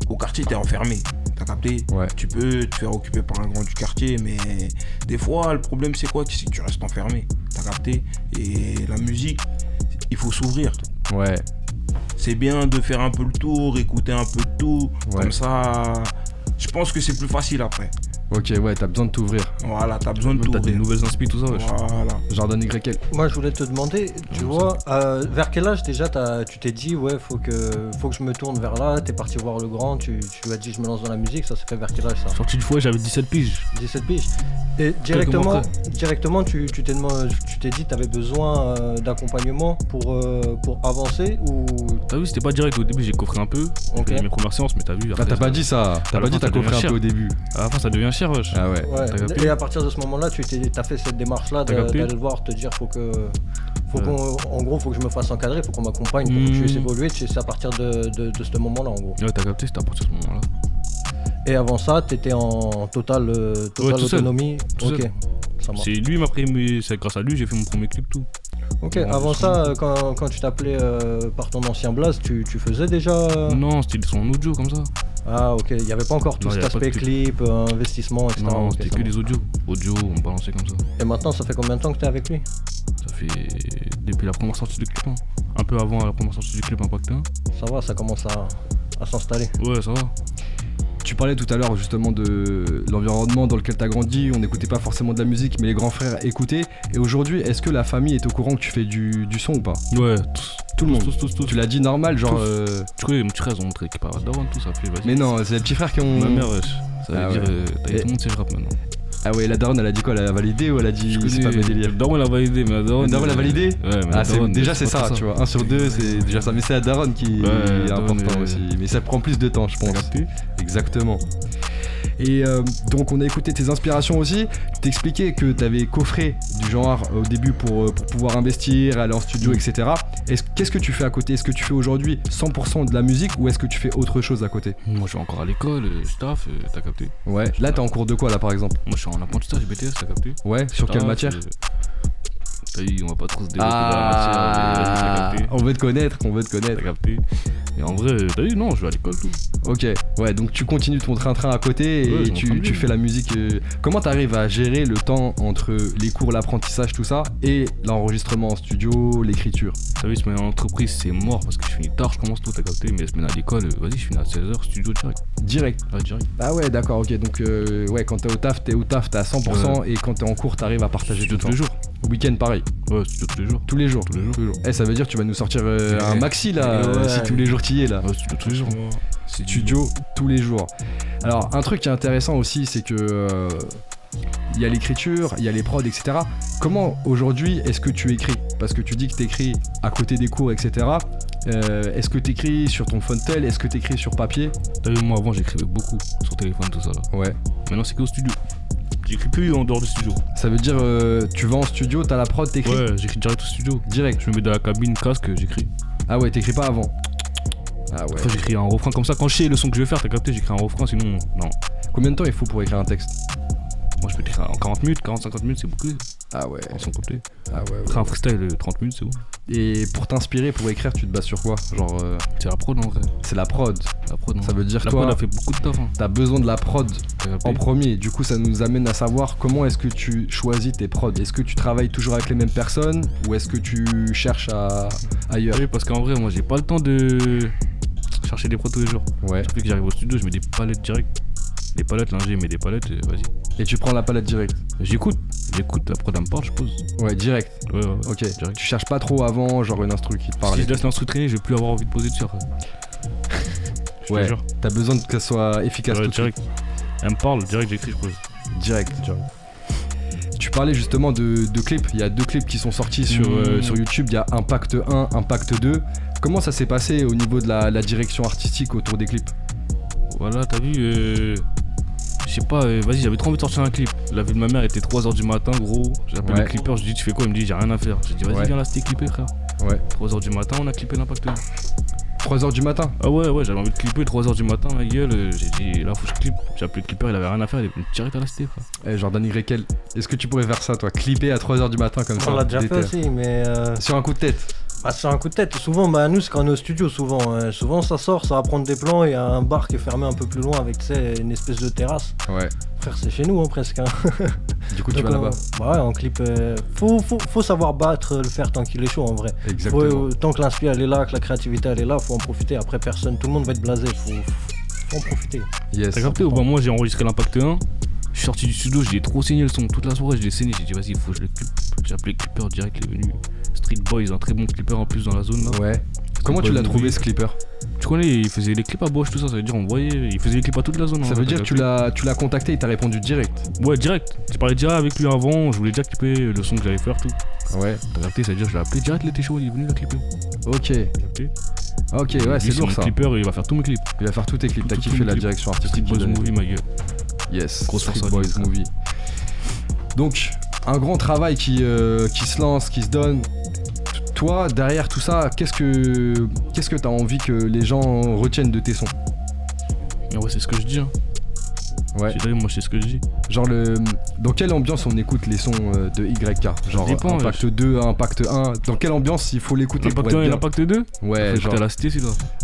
[SPEAKER 6] Au quartier, t'es enfermé. T'as capté
[SPEAKER 1] ouais.
[SPEAKER 6] Tu peux te faire occuper par un grand du quartier, mais des fois, le problème, c'est quoi? C'est que tu restes enfermé. T'as capté? Et la musique, il faut s'ouvrir.
[SPEAKER 1] Ouais,
[SPEAKER 6] C'est bien de faire un peu le tour, écouter un peu de tout.
[SPEAKER 1] Ouais.
[SPEAKER 6] Comme ça, je pense que c'est plus facile après.
[SPEAKER 1] Ok, ouais, t'as besoin de t'ouvrir.
[SPEAKER 6] Voilà, t'as besoin de
[SPEAKER 7] Même T'as des
[SPEAKER 6] t'ouvrir.
[SPEAKER 7] nouvelles inspi, tout ça, wesh.
[SPEAKER 6] Voilà.
[SPEAKER 1] Jardin YL.
[SPEAKER 3] Moi, je voulais te demander, tu vois, euh, vers quel âge déjà t'as- tu t'es dit, ouais, faut que, faut que je me tourne vers là, t'es parti voir le grand, tu, tu lui as dit, je me lance dans la musique, ça s'est fait vers quel âge ça?
[SPEAKER 7] Sorti une fois, j'avais 17 piges.
[SPEAKER 3] 17 piges. Et directement, directement tu tu t'es demandé- tu t'es dit, t'avais besoin euh, d'accompagnement pour, euh, pour avancer ou?
[SPEAKER 7] T'as vu, c'était pas direct. Au début, j'ai coffré un peu. J'ai
[SPEAKER 3] Ok.
[SPEAKER 7] fait mes premières séances, mais t'as vu.
[SPEAKER 1] Ah,
[SPEAKER 7] après,
[SPEAKER 1] t'as pas dit ça, t'as pas dit t'as coffré un peu au début.
[SPEAKER 7] À la fin, ça devient
[SPEAKER 1] Ah ouais.
[SPEAKER 3] Ouais. Et à partir de ce moment-là, tu t'es as fait cette démarche-là d'aller le voir, te dire, faut que. Faut
[SPEAKER 7] Ouais.
[SPEAKER 3] qu'on, en gros, faut que je me fasse encadrer, faut qu'on m'accompagne pour que je puisse évoluer. C'est à partir de, de, de ce moment-là, en gros.
[SPEAKER 7] Ouais, t'as capté, c'était à partir de ce moment-là.
[SPEAKER 3] Et avant ça, t'étais en totale, euh,
[SPEAKER 7] tout seul.
[SPEAKER 3] autonomie. Ok.
[SPEAKER 7] C'est lui, m'a pris, mais c'est grâce à lui, j'ai fait mon premier clip, tout.
[SPEAKER 3] Ok,
[SPEAKER 7] Ouais,
[SPEAKER 3] avant
[SPEAKER 7] c'est
[SPEAKER 3] ça, euh, quand, quand tu t'appelais euh, par ton ancien blaze, tu, tu faisais déjà. euh,
[SPEAKER 7] Non, c'était son audio comme ça.
[SPEAKER 3] Ah, ok, il n'y avait pas encore tout
[SPEAKER 7] Non,
[SPEAKER 3] cet aspect clip, euh, investissement, etc.
[SPEAKER 7] Non, c'était que
[SPEAKER 3] marche.
[SPEAKER 7] des audios. Audio, on balançait comme ça.
[SPEAKER 3] Et maintenant, ça fait combien de temps que t'es avec lui?
[SPEAKER 7] Ça fait depuis la première sortie du clip. hein. Un peu avant la première sortie du clip Impact 1.
[SPEAKER 3] Ça va, ça commence à, à s'installer.
[SPEAKER 7] Ouais, ça va.
[SPEAKER 1] Tu parlais tout à l'heure justement de l'environnement dans lequel t'as grandi, on n'écoutait pas forcément de la musique, mais les grands frères écoutaient. Et aujourd'hui, est-ce que la famille est au courant que tu fais du, du son ou pas?
[SPEAKER 7] Ouais, tous.
[SPEAKER 1] Tout le monde.
[SPEAKER 7] Tous, tous, tous.
[SPEAKER 1] Tu l'as dit normal, genre. Euh,
[SPEAKER 7] Tu connais, mon petit frère, ils ont montré qu'il parle Daron, tout ça. Vas-y.
[SPEAKER 1] Mais non, c'est les petits frères qui ont.
[SPEAKER 7] Ma mère, wesh. Ça veut
[SPEAKER 1] Ah
[SPEAKER 7] dire,
[SPEAKER 1] ouais.
[SPEAKER 7] euh, t'as tout le monde sait rappe maintenant.
[SPEAKER 1] Ah ouais, la daronne, elle a dit quoi Elle a validé ou elle a dit
[SPEAKER 7] Je
[SPEAKER 1] c'est pas mes délires
[SPEAKER 7] Daron, elle a validé, mais la Daron.
[SPEAKER 1] La Daron, elle a validé?
[SPEAKER 7] Ouais, mais
[SPEAKER 1] Ah, c'est-
[SPEAKER 7] Daron,
[SPEAKER 1] déjà c'est ça, tu vois. 1 sur 2, c'est déjà ça. Mais c'est la daronne qui
[SPEAKER 7] Ouais,
[SPEAKER 1] est
[SPEAKER 7] daronne,
[SPEAKER 1] important aussi. Mais ça prend plus de temps, je pense. Exactement. Et euh, donc on a écouté tes inspirations aussi. T'expliquais que t'avais coffré du genre au début pour, euh, pour pouvoir investir, aller en studio, etc. Est-ce- Qu'est-ce que tu fais à côté? Est-ce que tu fais aujourd'hui 100% de la musique ou est-ce que tu fais autre chose à côté?
[SPEAKER 7] Moi, je suis encore à l'école, euh, je taffe, euh, t'as capté?
[SPEAKER 1] Ouais. Là t'es en cours de quoi là par exemple?
[SPEAKER 7] Moi, je suis en apprentissage BTS, t'as capté?
[SPEAKER 1] Ouais. Sur quelle matière?
[SPEAKER 7] euh, on va pas trop se développer dans la
[SPEAKER 1] Ah,
[SPEAKER 7] matière, t'as capté.
[SPEAKER 1] on veut te connaître, on veut te
[SPEAKER 7] T'as
[SPEAKER 1] connaître.
[SPEAKER 7] capté. Et en vrai, t'as vu, non, je vais à l'école, tout.
[SPEAKER 1] Ok, ouais, donc tu continues ton train-train à côté et
[SPEAKER 7] Ouais,
[SPEAKER 1] tu, fais la musique. euh, Comment t'arrives à gérer le temps entre les cours, l'apprentissage, tout ça, et l'enregistrement en studio, l'écriture?
[SPEAKER 7] T'as vu, semaine en entreprise, c'est mort parce que je finis tard, je commence tôt, t'as capté. Mais semaine à l'école, euh, vas-y, je finis à 16h, studio direct.
[SPEAKER 1] Direct.
[SPEAKER 7] Ah, direct.
[SPEAKER 1] Ah ouais, d'accord, ok. Donc, euh, ouais, quand t'es au taf, t'es au taf, t'es à 100%, et quand t'es en cours, t'arrives à partager tout le
[SPEAKER 7] tous
[SPEAKER 1] temps.
[SPEAKER 7] les jours.
[SPEAKER 1] Week-end, pareil.
[SPEAKER 7] Ouais, studio tous les jours.
[SPEAKER 1] Tous les jours.
[SPEAKER 7] Tous les jours.
[SPEAKER 1] Eh, ça veut dire que tu vas nous sortir euh, un maxi là,
[SPEAKER 3] Ouais.
[SPEAKER 1] euh, si tous les jours t'y es là.
[SPEAKER 7] Ouais, studio tous les jours.
[SPEAKER 9] C'est
[SPEAKER 1] Studio tous les jours. Alors, un truc qui est intéressant aussi, c'est que. euh, il y a l'écriture, il y a les prods, etc. Comment aujourd'hui est-ce que tu écris? Parce que tu dis que tu écris à côté des cours, etc. Euh, est-ce que tu écris sur ton Fontel Est-ce que tu écris sur papier?
[SPEAKER 7] T'as vu, moi avant, j'écrivais beaucoup sur téléphone, tout ça là.
[SPEAKER 1] Ouais.
[SPEAKER 7] Maintenant, c'est qu'au studio. J'écris plus en dehors du studio.
[SPEAKER 1] Ça veut dire, euh, tu vas en studio, t'as la prod, t'écris
[SPEAKER 7] Ouais, j'écris direct au studio.
[SPEAKER 1] direct.
[SPEAKER 7] Je me mets dans la cabine, casque, j'écris.
[SPEAKER 1] Ah ouais, t'écris pas avant. Ah ouais.
[SPEAKER 7] J'écris un refrain comme ça. Quand je sais le son que je vais faire, t'as capté, j'écris un refrain, sinon, non.
[SPEAKER 1] Combien de temps il faut pour écrire un texte?
[SPEAKER 7] Moi, je peux écrire en 40 minutes, 40-50 minutes, c'est beaucoup.
[SPEAKER 1] Ah ouais.
[SPEAKER 7] En son complet.
[SPEAKER 1] Ah ouais. ouais.
[SPEAKER 7] Après, un freestyle, euh, 30 minutes, c'est bon.
[SPEAKER 1] Et pour t'inspirer, pour écrire, tu te bases sur quoi? Genre, euh,
[SPEAKER 7] C'est la prod en vrai.
[SPEAKER 1] c'est la prod.
[SPEAKER 7] La prod, en
[SPEAKER 1] Ça veut dire
[SPEAKER 7] La
[SPEAKER 1] toi,
[SPEAKER 7] prod a fait beaucoup de taf. Hein.
[SPEAKER 1] t'as besoin de la prod
[SPEAKER 7] capté
[SPEAKER 1] en premier. Du coup, ça nous amène à savoir comment est-ce que tu choisis tes prods. Est-ce que tu travailles toujours avec les mêmes personnes ou est-ce que tu cherches à... ailleurs?
[SPEAKER 7] Oui, parce qu'en vrai, moi, j'ai pas le temps de chercher des prods tous les jours.
[SPEAKER 1] Ouais.
[SPEAKER 7] Depuis que j'arrive au studio, je mets des palettes direct. Des palettes, l'ingé met des palettes, et vas-y.
[SPEAKER 1] Et tu prends la palette direct.
[SPEAKER 7] J'écoute, j'écoute, elle me parle, je pose.
[SPEAKER 1] Ouais, direct.
[SPEAKER 7] Ouais, ouais.
[SPEAKER 1] Ok.
[SPEAKER 7] Direct.
[SPEAKER 1] Tu cherches pas trop avant, genre une instru qui te parle.
[SPEAKER 7] Si je laisse l'instru traîner, je vais plus avoir envie de poser dessus après. Je
[SPEAKER 1] Ouais. T'as besoin que ça soit efficace
[SPEAKER 7] Ouais,
[SPEAKER 1] tout de suite.
[SPEAKER 7] direct. Elle me parle, direct, j'écris, je pose.
[SPEAKER 1] Direct. Tu parlais justement de, de clips. Il y a deux clips qui sont sortis sur,
[SPEAKER 7] Mmh.
[SPEAKER 1] euh, sur YouTube. Il y a Impact 1, Impact 2. Comment ça s'est passé au niveau de la, la direction artistique autour des clips?
[SPEAKER 7] Voilà, t'as vu, euh, je sais pas, euh, vas-y, j'avais trop envie de sortir un clip. La vie de ma mère était 3h du matin, gros. J'appelle
[SPEAKER 1] Ouais.
[SPEAKER 7] le clipper, je lui dis, tu fais quoi? Il me dit, j'ai rien à faire. J'ai dit, vas-y,
[SPEAKER 1] Ouais.
[SPEAKER 7] viens là, c'était clippé, frère.
[SPEAKER 1] Ouais.
[SPEAKER 7] 3h du matin, on a clippé l'impact.
[SPEAKER 1] 3h du matin?
[SPEAKER 7] Ah ouais, ouais, j'avais envie de clipper 3h du matin, ma gueule. euh, J'ai dit, là, faut que je clippe. J'ai appelé le clipper, il avait rien à faire, il est venu direct à la cité, frère.
[SPEAKER 1] Eh, Jordan YL, est-ce que tu pourrais faire ça, toi? Clipper à 3h du matin comme ça?
[SPEAKER 3] On l'a déjà fait aussi, mais euh,
[SPEAKER 1] Sur un coup de tête
[SPEAKER 3] bah, c'est un coup de tête. Souvent, bah, nous, c'est quand on est au studio, souvent. euh, souvent, ça sort, ça va prendre des plans. Il y a un bar qui est fermé un peu plus loin avec une espèce de terrasse.
[SPEAKER 1] Ouais.
[SPEAKER 3] Frère, c'est chez nous, hein, presque. hein.
[SPEAKER 1] Du coup, tu
[SPEAKER 3] Donc,
[SPEAKER 1] vas
[SPEAKER 3] on-
[SPEAKER 1] là-bas.
[SPEAKER 3] Bah ouais, en clip. euh, faut, faut, faut savoir battre le fer tant qu'il est chaud, en vrai.
[SPEAKER 1] Exactement.
[SPEAKER 3] Euh, tant que l'inspiration elle est là, que la créativité elle est là, faut en profiter. Après, personne, tout le monde va être blasé. Faut, faut en profiter.
[SPEAKER 1] Yes.
[SPEAKER 7] T'as capté ou pas? Moi, j'ai enregistré l'impact 1. Je suis sorti du studio, j'ai trop saigné le son. Toute la soirée, je l'ai saigné. J'ai dit, vas-y, faut que je le clip. J'ai appelé le clipper direct, il est venu. Street Boys, un très bon clipper en plus dans la zone là.
[SPEAKER 1] Ouais. Comment tu
[SPEAKER 7] Boys
[SPEAKER 1] l'as trouvé ce clipper?
[SPEAKER 7] Tu connais, il faisait les clips à Bosch, tout ça, ça veut dire on voyait, il faisait les clips à toute la zone.
[SPEAKER 1] Ça
[SPEAKER 7] en
[SPEAKER 1] veut dire que tu l'as tu l'as contacté, il t'a répondu direct.
[SPEAKER 7] Ouais, direct. J'ai parlé direct avec lui avant, je voulais déjà clipper le son que j'allais faire, tout.
[SPEAKER 1] Ouais.
[SPEAKER 7] T'as capté, ça veut dire que je l'ai appelé direct, il était chaud, il est venu la clipper.
[SPEAKER 1] Ok. Ok, ouais, c'est lourd ça.
[SPEAKER 7] clipper, il va faire tous mes clips.
[SPEAKER 1] Il va faire tous tes clips. T'as kiffé la direction
[SPEAKER 7] Street
[SPEAKER 1] artistique.
[SPEAKER 7] Boys
[SPEAKER 1] qu'il a-
[SPEAKER 7] Movie, ma gueule.
[SPEAKER 1] Yes.
[SPEAKER 7] Grosse
[SPEAKER 1] Street
[SPEAKER 7] force à
[SPEAKER 1] Boys. Movie. Donc, un grand travail qui, euh, qui se lance, qui se donne. Toi, derrière tout ça, qu'est-ce que qu'est-ce que t'as envie que les gens retiennent de tes sons?
[SPEAKER 7] Ouais, c'est ce que je dis. Hein.
[SPEAKER 1] Ouais.
[SPEAKER 7] Dit, moi, c'est ce que je dis.
[SPEAKER 1] Genre le dans quelle ambiance on écoute les sons euh, de YK Genre
[SPEAKER 7] dépend,
[SPEAKER 1] Impact 2, Impact 1, dans quelle ambiance il faut l'écouter pour
[SPEAKER 7] L'impact 1
[SPEAKER 1] être
[SPEAKER 7] et
[SPEAKER 1] bien?
[SPEAKER 7] L'impact 2
[SPEAKER 1] Ouais, genre
[SPEAKER 7] à la cité,
[SPEAKER 1] à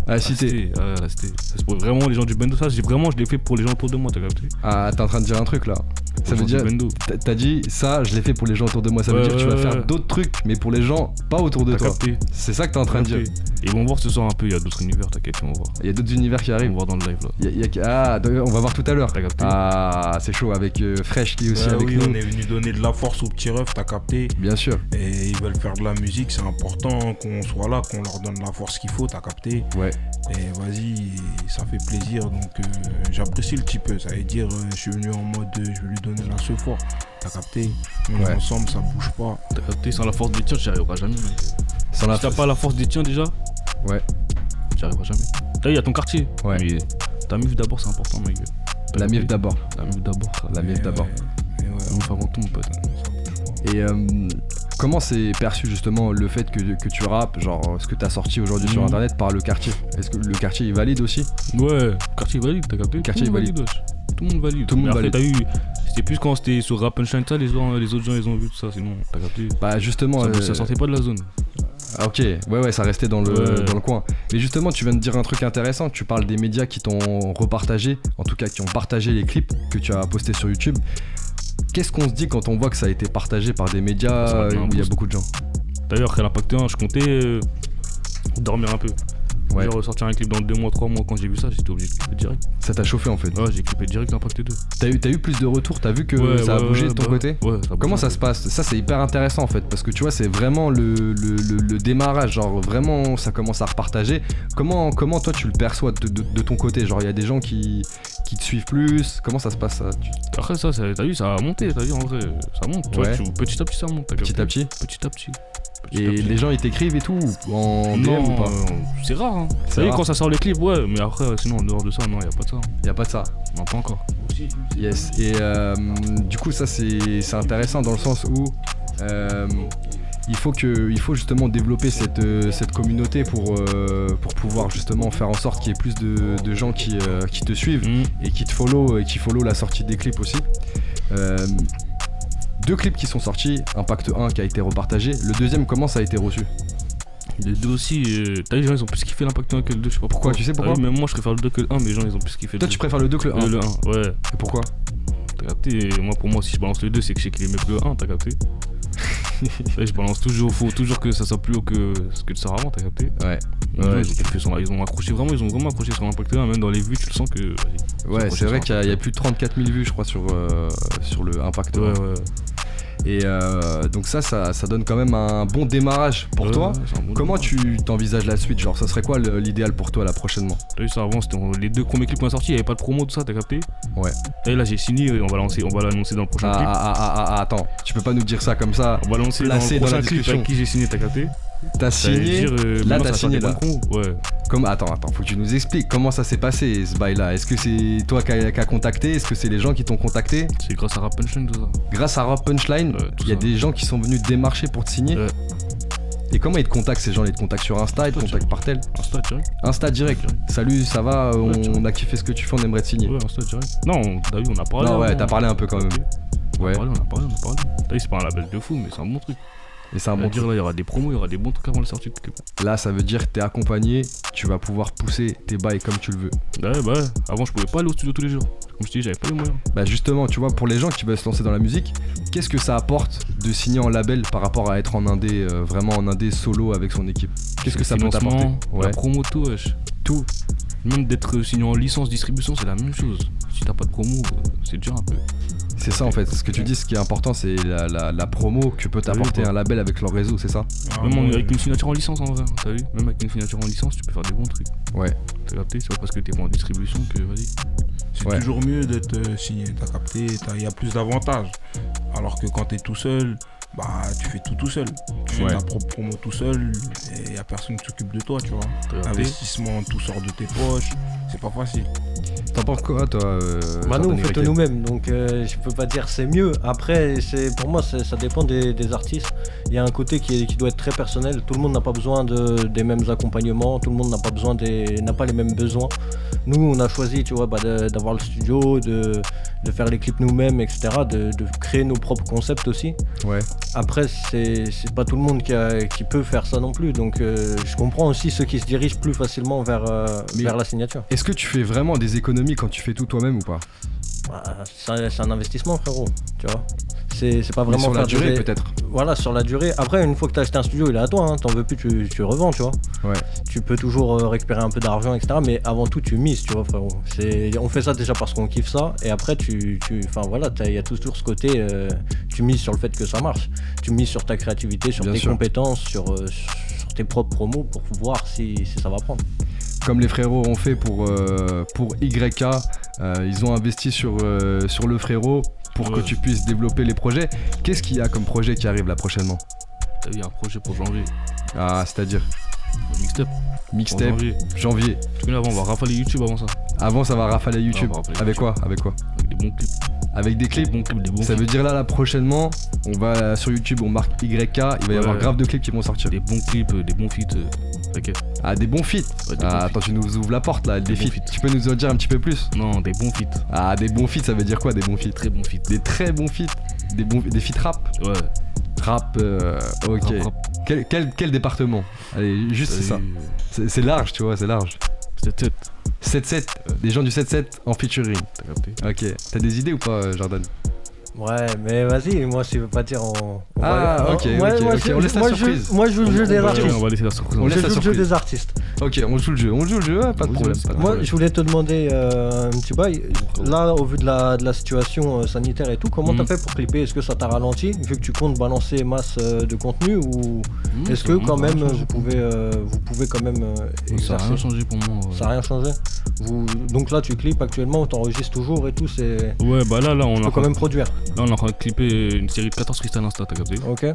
[SPEAKER 1] la
[SPEAKER 7] La
[SPEAKER 1] cité.
[SPEAKER 7] cité, ouais, la cité. C'est pour vraiment les gens du bendo, ça, j'ai vraiment, je l'ai fait pour les gens autour de moi, t'as capté?
[SPEAKER 1] Ah, t'es en train de dire un truc là. Ça veut dire. T'as- dit ça, je l'ai fait pour les gens autour de moi. Ça veut dire que tu vas faire d'autres trucs, mais pour les gens pas autour de toi. C'est ça que t'es en train de dire.
[SPEAKER 7] Ils vont voir ce soir un peu, il y a d'autres univers, t'inquiète, ils vont voir.
[SPEAKER 1] Il y a d'autres univers qui
[SPEAKER 7] Ils vont
[SPEAKER 1] arrivent.
[SPEAKER 7] voir dans le live là.
[SPEAKER 1] Ah, on va voir tout à l'heure. Ah, c'est chaud avec euh, Fresh qui est aussi
[SPEAKER 9] Ouais,
[SPEAKER 1] avec
[SPEAKER 9] oui,
[SPEAKER 1] nous.
[SPEAKER 9] on est venu donner de la force aux petits refs, t'as capté.
[SPEAKER 1] Bien sûr.
[SPEAKER 9] Et ils veulent faire de la musique, c'est important qu'on soit là, qu'on leur donne la force qu'il faut, t'as capté.
[SPEAKER 1] Ouais.
[SPEAKER 9] Et vas-y, ça fait plaisir, donc euh, j'apprécie le petit peu. Ça veut dire, euh, je suis venu en mode, je vais lui donner la ce t'as capté. On
[SPEAKER 1] Ouais.
[SPEAKER 9] est ensemble, ça bouge pas.
[SPEAKER 7] T'as capté, sans la force des tiens, j'y arriverai jamais. mec.
[SPEAKER 1] Sans la
[SPEAKER 7] Si t'as pas la force des tiens déjà,
[SPEAKER 1] Ouais.
[SPEAKER 7] j'y arriverai jamais. T'as vu, il y a ton quartier.
[SPEAKER 1] Ouais.
[SPEAKER 7] Mais ta mif d'abord, c'est important, mec.
[SPEAKER 1] La mif d'abord.
[SPEAKER 7] La mif d'abord.
[SPEAKER 1] La mif d'abord.
[SPEAKER 7] mif avant tout, mon pote.
[SPEAKER 1] Et euh, comment c'est perçu justement le fait que, que tu rappes, genre ce que t'as sorti aujourd'hui sur
[SPEAKER 7] Mhm.
[SPEAKER 1] internet par le quartier? Est-ce que le quartier il valide aussi?
[SPEAKER 7] Ouais, quartier valide, t'as capté?
[SPEAKER 1] Quartier
[SPEAKER 7] le monde
[SPEAKER 1] valide.
[SPEAKER 7] wesh. Tout le monde valide.
[SPEAKER 1] Tout le monde
[SPEAKER 7] après,
[SPEAKER 1] valide.
[SPEAKER 7] T'as c'était plus quand c'était sur Rap Punchline, ça, les, gens- les autres gens ils ont vu tout ça, sinon, t'as capté?
[SPEAKER 1] Bah justement,
[SPEAKER 7] ça,
[SPEAKER 1] euh,
[SPEAKER 7] ça sortait pas de la zone.
[SPEAKER 1] Ah, ok, ouais, ouais, ça restait dans le,
[SPEAKER 7] Ouais.
[SPEAKER 1] dans le coin. Mais justement, tu viens de dire un truc intéressant. Tu parles des médias qui t'ont repartagé, en tout cas qui ont partagé les clips que tu as postés sur YouTube. Qu'est-ce qu'on se dit quand on voit que ça a été partagé par des médias où il y a beaucoup de gens?
[SPEAKER 7] D'ailleurs, après l'impact 1, je comptais euh, dormir un peu.
[SPEAKER 1] Ouais.
[SPEAKER 7] J'ai ressorti un clip dans 2 mois, 3 mois. Quand j'ai vu ça, j'étais obligé de clipper direct.
[SPEAKER 1] Ça t'a chauffé en fait.
[SPEAKER 7] Ouais, j'ai clippé direct l'impact 2.
[SPEAKER 1] T'as eu, t'as eu plus de retours, t'as vu que
[SPEAKER 7] Ouais,
[SPEAKER 1] ça a
[SPEAKER 7] ouais,
[SPEAKER 1] bougé de ton
[SPEAKER 7] bah,
[SPEAKER 1] côté
[SPEAKER 7] Ouais, ça a
[SPEAKER 1] Comment ça se passe? Ça c'est hyper intéressant en fait parce que tu vois c'est vraiment le, le, le- le démarrage genre vraiment ça commence à repartager. Comment, comment toi tu le perçois de, de- de ton côté? Genre il y a des gens qui, qui te suivent plus? Comment ça se passe ça? Tu-
[SPEAKER 7] Après, ça, ça- t'as vu, ça a monté. T'as vu, en vrai, ça monte. Tu vois,
[SPEAKER 1] Ouais.
[SPEAKER 7] tu- petit à petit, ça monte.
[SPEAKER 1] Petit à petit
[SPEAKER 7] Petit à petit. Petit
[SPEAKER 1] Et les gens ils t'écrivent et tout ou En DM ou pas
[SPEAKER 7] euh, c'est rare. Hein.
[SPEAKER 1] C'est
[SPEAKER 7] Vous savez,
[SPEAKER 1] rare.
[SPEAKER 7] quand ça sort les clips, ouais, mais après, sinon, en dehors de ça, non, y a pas de ça.
[SPEAKER 1] Y a pas de ça.
[SPEAKER 7] Non, pas encore.
[SPEAKER 1] Yes. Et euh, du coup, ça c'est intéressant dans le sens où euh, il faut que il faut justement développer cette, euh, cette communauté pour, euh, pour pouvoir justement faire en sorte qu'il y ait plus de, de gens qui, euh, qui te suivent
[SPEAKER 7] Mhm.
[SPEAKER 1] et qui te follow et qui follow la sortie des clips aussi. Deux clips qui sont sortis, Impact 1 qui a été repartagé, le deuxième comment ça a été reçu?
[SPEAKER 7] Les deux aussi, euh, t'as vu, les gens, ils ont plus kiffé l'impact 1 que le 2, je sais pas
[SPEAKER 1] Pourquoi
[SPEAKER 7] pourquoi.
[SPEAKER 1] Tu sais pourquoi
[SPEAKER 7] vu, Même moi, je préfère le 2 que le 1, mais les gens, ils ont plus kiffé
[SPEAKER 1] Toi
[SPEAKER 7] le
[SPEAKER 1] tu
[SPEAKER 7] 2.
[SPEAKER 1] préfères le 2 que le 1
[SPEAKER 7] Le, le 1, ouais.
[SPEAKER 1] Et pourquoi?
[SPEAKER 7] T'as capté Moi, pour moi, si je balance le 2, c'est que je sais qu'il est mieux que le 1, t'as capté Je balance toujours, faut toujours que ça soit plus haut que ce que ça avant, t'as capté
[SPEAKER 1] Ouais. Ouais.
[SPEAKER 7] ils, ont ils accroché vraiment, ils ont vraiment accroché sur l'impact 1, même dans les vues, tu le sens que.
[SPEAKER 1] Ouais, c'est vrai qu'il y, a- y plus de 34 000 vues je crois sur, euh, sur le Impact 1.
[SPEAKER 7] Ouais, ouais.
[SPEAKER 1] Et euh, donc ça, ça, ça donne quand même un bon démarrage pour
[SPEAKER 7] Ouais,
[SPEAKER 1] toi.
[SPEAKER 7] bon
[SPEAKER 1] Comment
[SPEAKER 7] démarrage.
[SPEAKER 1] tu t'envisages la suite Genre, ça serait quoi l'idéal pour toi là prochainement?
[SPEAKER 7] T'as vu ça avant, les deux premiers clips qu'on a sortis, il n'y avait pas de promo, tout ça, t'as capté?
[SPEAKER 1] Ouais.
[SPEAKER 7] Et là j'ai signé, on va lancer, on va l'annoncer dans le prochain
[SPEAKER 1] ah,
[SPEAKER 7] clip.
[SPEAKER 1] ah, ah, ah, ah, attends, tu peux pas nous dire ça comme ça.
[SPEAKER 7] On va lancer dans le
[SPEAKER 1] dans la
[SPEAKER 7] prochain clip avec qui j'ai signé, t'as capté?
[SPEAKER 1] T'as signé
[SPEAKER 7] dire, euh,
[SPEAKER 1] Là, t'as signé là.
[SPEAKER 7] Ouais.
[SPEAKER 1] Comme attends, attends, faut que tu nous expliques comment ça s'est passé ce bail là. Est-ce que c'est toi qui as contacté? Est-ce que c'est les gens qui t'ont contacté?
[SPEAKER 7] C'est grâce à Rap Punchline tout ça.
[SPEAKER 1] Grâce à Rap Punchline,
[SPEAKER 7] Ouais,
[SPEAKER 1] il y a
[SPEAKER 7] ça.
[SPEAKER 1] des gens qui sont venus démarcher pour te signer.
[SPEAKER 7] Ouais.
[SPEAKER 1] Et comment ils te contactent ces gens Ils te contactent sur Insta, ils te contactent par tel
[SPEAKER 7] Insta direct.
[SPEAKER 1] Insta direct.
[SPEAKER 7] Direct.
[SPEAKER 1] Salut, ça va? On, a kiffé ce que tu fais, on aimerait te signer.
[SPEAKER 7] Ouais, Insta direct. Non, t'as vu, on a parlé.
[SPEAKER 1] non, ouais,
[SPEAKER 7] avant.
[SPEAKER 1] t'as parlé un peu quand même.
[SPEAKER 7] On a
[SPEAKER 1] Ouais,
[SPEAKER 7] parlé, on a parlé, on a parlé. T'as vu, c'est pas un label de fou, mais c'est un bon truc.
[SPEAKER 1] Et c'est un bon
[SPEAKER 7] dire là, il y aura des promos, il y aura des bons trucs avant la sortie de clip.
[SPEAKER 1] Là, ça veut dire que t'es accompagné, tu vas pouvoir pousser tes bails comme tu le veux.
[SPEAKER 7] Ouais, bah ouais. Avant, je pouvais pas aller au studio tous les jours. Comme je t'ai dit, j'avais pas les moyens.
[SPEAKER 1] Bah justement, tu vois, pour les gens qui veulent se lancer dans la musique, qu'est-ce que ça apporte de signer en label par rapport à être en indé, euh, vraiment en indé solo avec son équipe? Qu'est-ce que ça peut
[SPEAKER 7] Financement,
[SPEAKER 1] Ouais.
[SPEAKER 7] La promo, tout, wesh.
[SPEAKER 1] Tout.
[SPEAKER 7] Même d'être signé en licence distribution, c'est la même chose. Si t'as pas de promo, euh, c'est dur un peu.
[SPEAKER 1] C'est ça en fait. Ce que tu dis, ce qui est important, c'est la, la- la promo que peut t'apporter un label avec leur réseau, c'est ça
[SPEAKER 9] Ah,
[SPEAKER 7] Même
[SPEAKER 9] ouais.
[SPEAKER 7] avec une signature en licence en vrai, hein, t'as vu Même avec une signature en licence, tu peux faire des bons trucs.
[SPEAKER 1] Ouais.
[SPEAKER 7] T'as capté C'est pas parce que t'es pas en distribution que vas-y.
[SPEAKER 9] C'est
[SPEAKER 1] Ouais.
[SPEAKER 9] toujours mieux d'être euh, signé, t'as capté, t'as- il y a plus d'avantages. Alors que quand t'es tout seul, bah tu fais tout tout seul. Tu fais ta propre promo tout seul et il y a personne qui s'occupe de toi, tu vois. L'investissement, tout sort de tes poches, c'est pas facile.
[SPEAKER 1] T'en penses quoi, toi euh,
[SPEAKER 3] Bah nous on fait tout nous-mêmes, donc euh, je peux pas dire c'est mieux. Après, c'est pour moi ça dépend des, des artistes. Il y a un côté qui, est- qui doit être très personnel. Tout le monde n'a pas besoin de, des mêmes accompagnements, tout le monde n'a pas besoin des n'a pas les mêmes besoins. Nous on a choisi, tu vois, bah, de- d'avoir le studio, de, de faire les clips nous-mêmes, etc. De, de créer nos propres concepts aussi.
[SPEAKER 1] Ouais.
[SPEAKER 3] Après, c'est pas tout le monde qui, a- qui peut faire ça non plus. Donc, euh, je comprends aussi ceux qui se dirigent plus facilement vers, euh, vers la signature.
[SPEAKER 1] Est-ce que tu fais vraiment des économies quand tu fais tout toi-même ou pas?
[SPEAKER 3] Bah, c'est un investissement, frérot. Tu vois C'est c'est pas
[SPEAKER 1] Mais
[SPEAKER 3] vraiment
[SPEAKER 1] sur la durée
[SPEAKER 3] des-
[SPEAKER 1] peut-être.
[SPEAKER 3] Voilà, sur la durée. Après, une fois que tu as acheté un studio, il est à toi. Hein. T'en veux plus, tu, tu revends, tu vois.
[SPEAKER 1] Ouais.
[SPEAKER 3] Tu peux toujours euh, récupérer un peu d'argent, etc. Mais avant tout, tu mises, tu vois, frérot. C'est- On fait ça déjà parce qu'on kiffe ça. Et après, tu. tu- Enfin, voilà, il y a toujours ce côté. euh, tu mises sur le fait que ça marche. Tu mises sur ta créativité, sur
[SPEAKER 1] Bien
[SPEAKER 3] tes
[SPEAKER 1] sûr.
[SPEAKER 3] compétences, sur, euh, sur tes propres promos pour voir si, si ça va prendre.
[SPEAKER 1] Comme les frérots ont fait pour, euh, pour YK, euh, ils ont investi sur, euh, sur le frérot pour que tu puisses développer les projets. Qu'est-ce qu'il y a comme projet qui arrive là prochainement?
[SPEAKER 7] Il y a un projet pour janvier.
[SPEAKER 1] Ah, c'est-à-dire?
[SPEAKER 7] Mixtape.
[SPEAKER 1] Mixtape,
[SPEAKER 7] janvier.
[SPEAKER 1] janvier.
[SPEAKER 7] Tu connais avant, on va rafaler YouTube avant ça.
[SPEAKER 1] Avant, ça va rafaler YouTube.
[SPEAKER 7] va rafaler
[SPEAKER 1] Avec
[SPEAKER 7] YouTube.
[SPEAKER 1] quoi Avec quoi
[SPEAKER 7] Avec des bons clips.
[SPEAKER 1] Avec des
[SPEAKER 7] Des
[SPEAKER 1] clips
[SPEAKER 7] bons clips, des bons
[SPEAKER 1] Ça
[SPEAKER 7] clips.
[SPEAKER 1] veut dire là, là prochainement, on va sur YouTube, on marque YK, il va y avoir grave de clips qui vont sortir.
[SPEAKER 7] Des bons clips, euh, des bons feats. euh, Ok.
[SPEAKER 1] Ah, des bons feats
[SPEAKER 7] Ouais, des
[SPEAKER 1] Ah,
[SPEAKER 7] bons
[SPEAKER 1] attends, tu nous ouvres la porte là, des,
[SPEAKER 7] bons
[SPEAKER 1] feats.
[SPEAKER 7] feats.
[SPEAKER 1] Tu peux nous en dire un petit peu plus?
[SPEAKER 7] Non, des bons feats.
[SPEAKER 1] Ah, des bons feats, ça veut dire quoi des bons feats?
[SPEAKER 7] Très bons feats.
[SPEAKER 1] Des très bons feats Des, bons, des feats rap?
[SPEAKER 7] Ouais.
[SPEAKER 1] Rap, euh, ok.
[SPEAKER 7] Rap, rap.
[SPEAKER 1] Quel, quel, quel département? Allez, juste c'est ça. C'est large, tu vois, c'est large.
[SPEAKER 7] 7-7,
[SPEAKER 1] 7-7, des gens du 7-7 en featuring.
[SPEAKER 7] t'as capté.
[SPEAKER 1] Ok, t'as des idées ou pas, euh, Jordan?
[SPEAKER 3] Ouais, mais vas-y, moi, tu veux pas dire, on. on
[SPEAKER 1] Ah,
[SPEAKER 3] va-
[SPEAKER 1] ok,
[SPEAKER 3] moi,
[SPEAKER 1] ok,
[SPEAKER 3] moi,
[SPEAKER 1] ok,
[SPEAKER 3] je-
[SPEAKER 1] on laisse la
[SPEAKER 3] moi, je-
[SPEAKER 1] surprise.
[SPEAKER 3] Moi, je joue le jeu des artistes.
[SPEAKER 7] on va laisser la surprise.
[SPEAKER 1] On
[SPEAKER 3] Je
[SPEAKER 1] laisse la
[SPEAKER 3] joue le jeu
[SPEAKER 1] surprise.
[SPEAKER 3] des artistes.
[SPEAKER 1] Ok, on joue le jeu, on joue le jeu, ouais, pas de problème. pas de.
[SPEAKER 3] Moi,
[SPEAKER 1] problème.
[SPEAKER 3] je voulais te demander euh, un petit bail. Là, au vu de la, de la situation euh, sanitaire et tout, comment t'as fait pour clipper? Est-ce que ça t'a ralenti vu que tu comptes balancer masse euh, de contenu ou
[SPEAKER 7] Mmh,
[SPEAKER 3] est-ce que quand même vous pouvez, euh, vous pouvez quand même euh.
[SPEAKER 7] Ça a rien changé pour moi. ouais.
[SPEAKER 3] Ça a rien changé? Vous, Donc là, tu clips actuellement, t'enregistres toujours et tout, c'est.
[SPEAKER 7] Ouais, bah là, là, on a
[SPEAKER 3] quand même produire.
[SPEAKER 7] Là, on est en train de clipper une série de 14 freestyle Insta, t'as capté
[SPEAKER 3] Ok.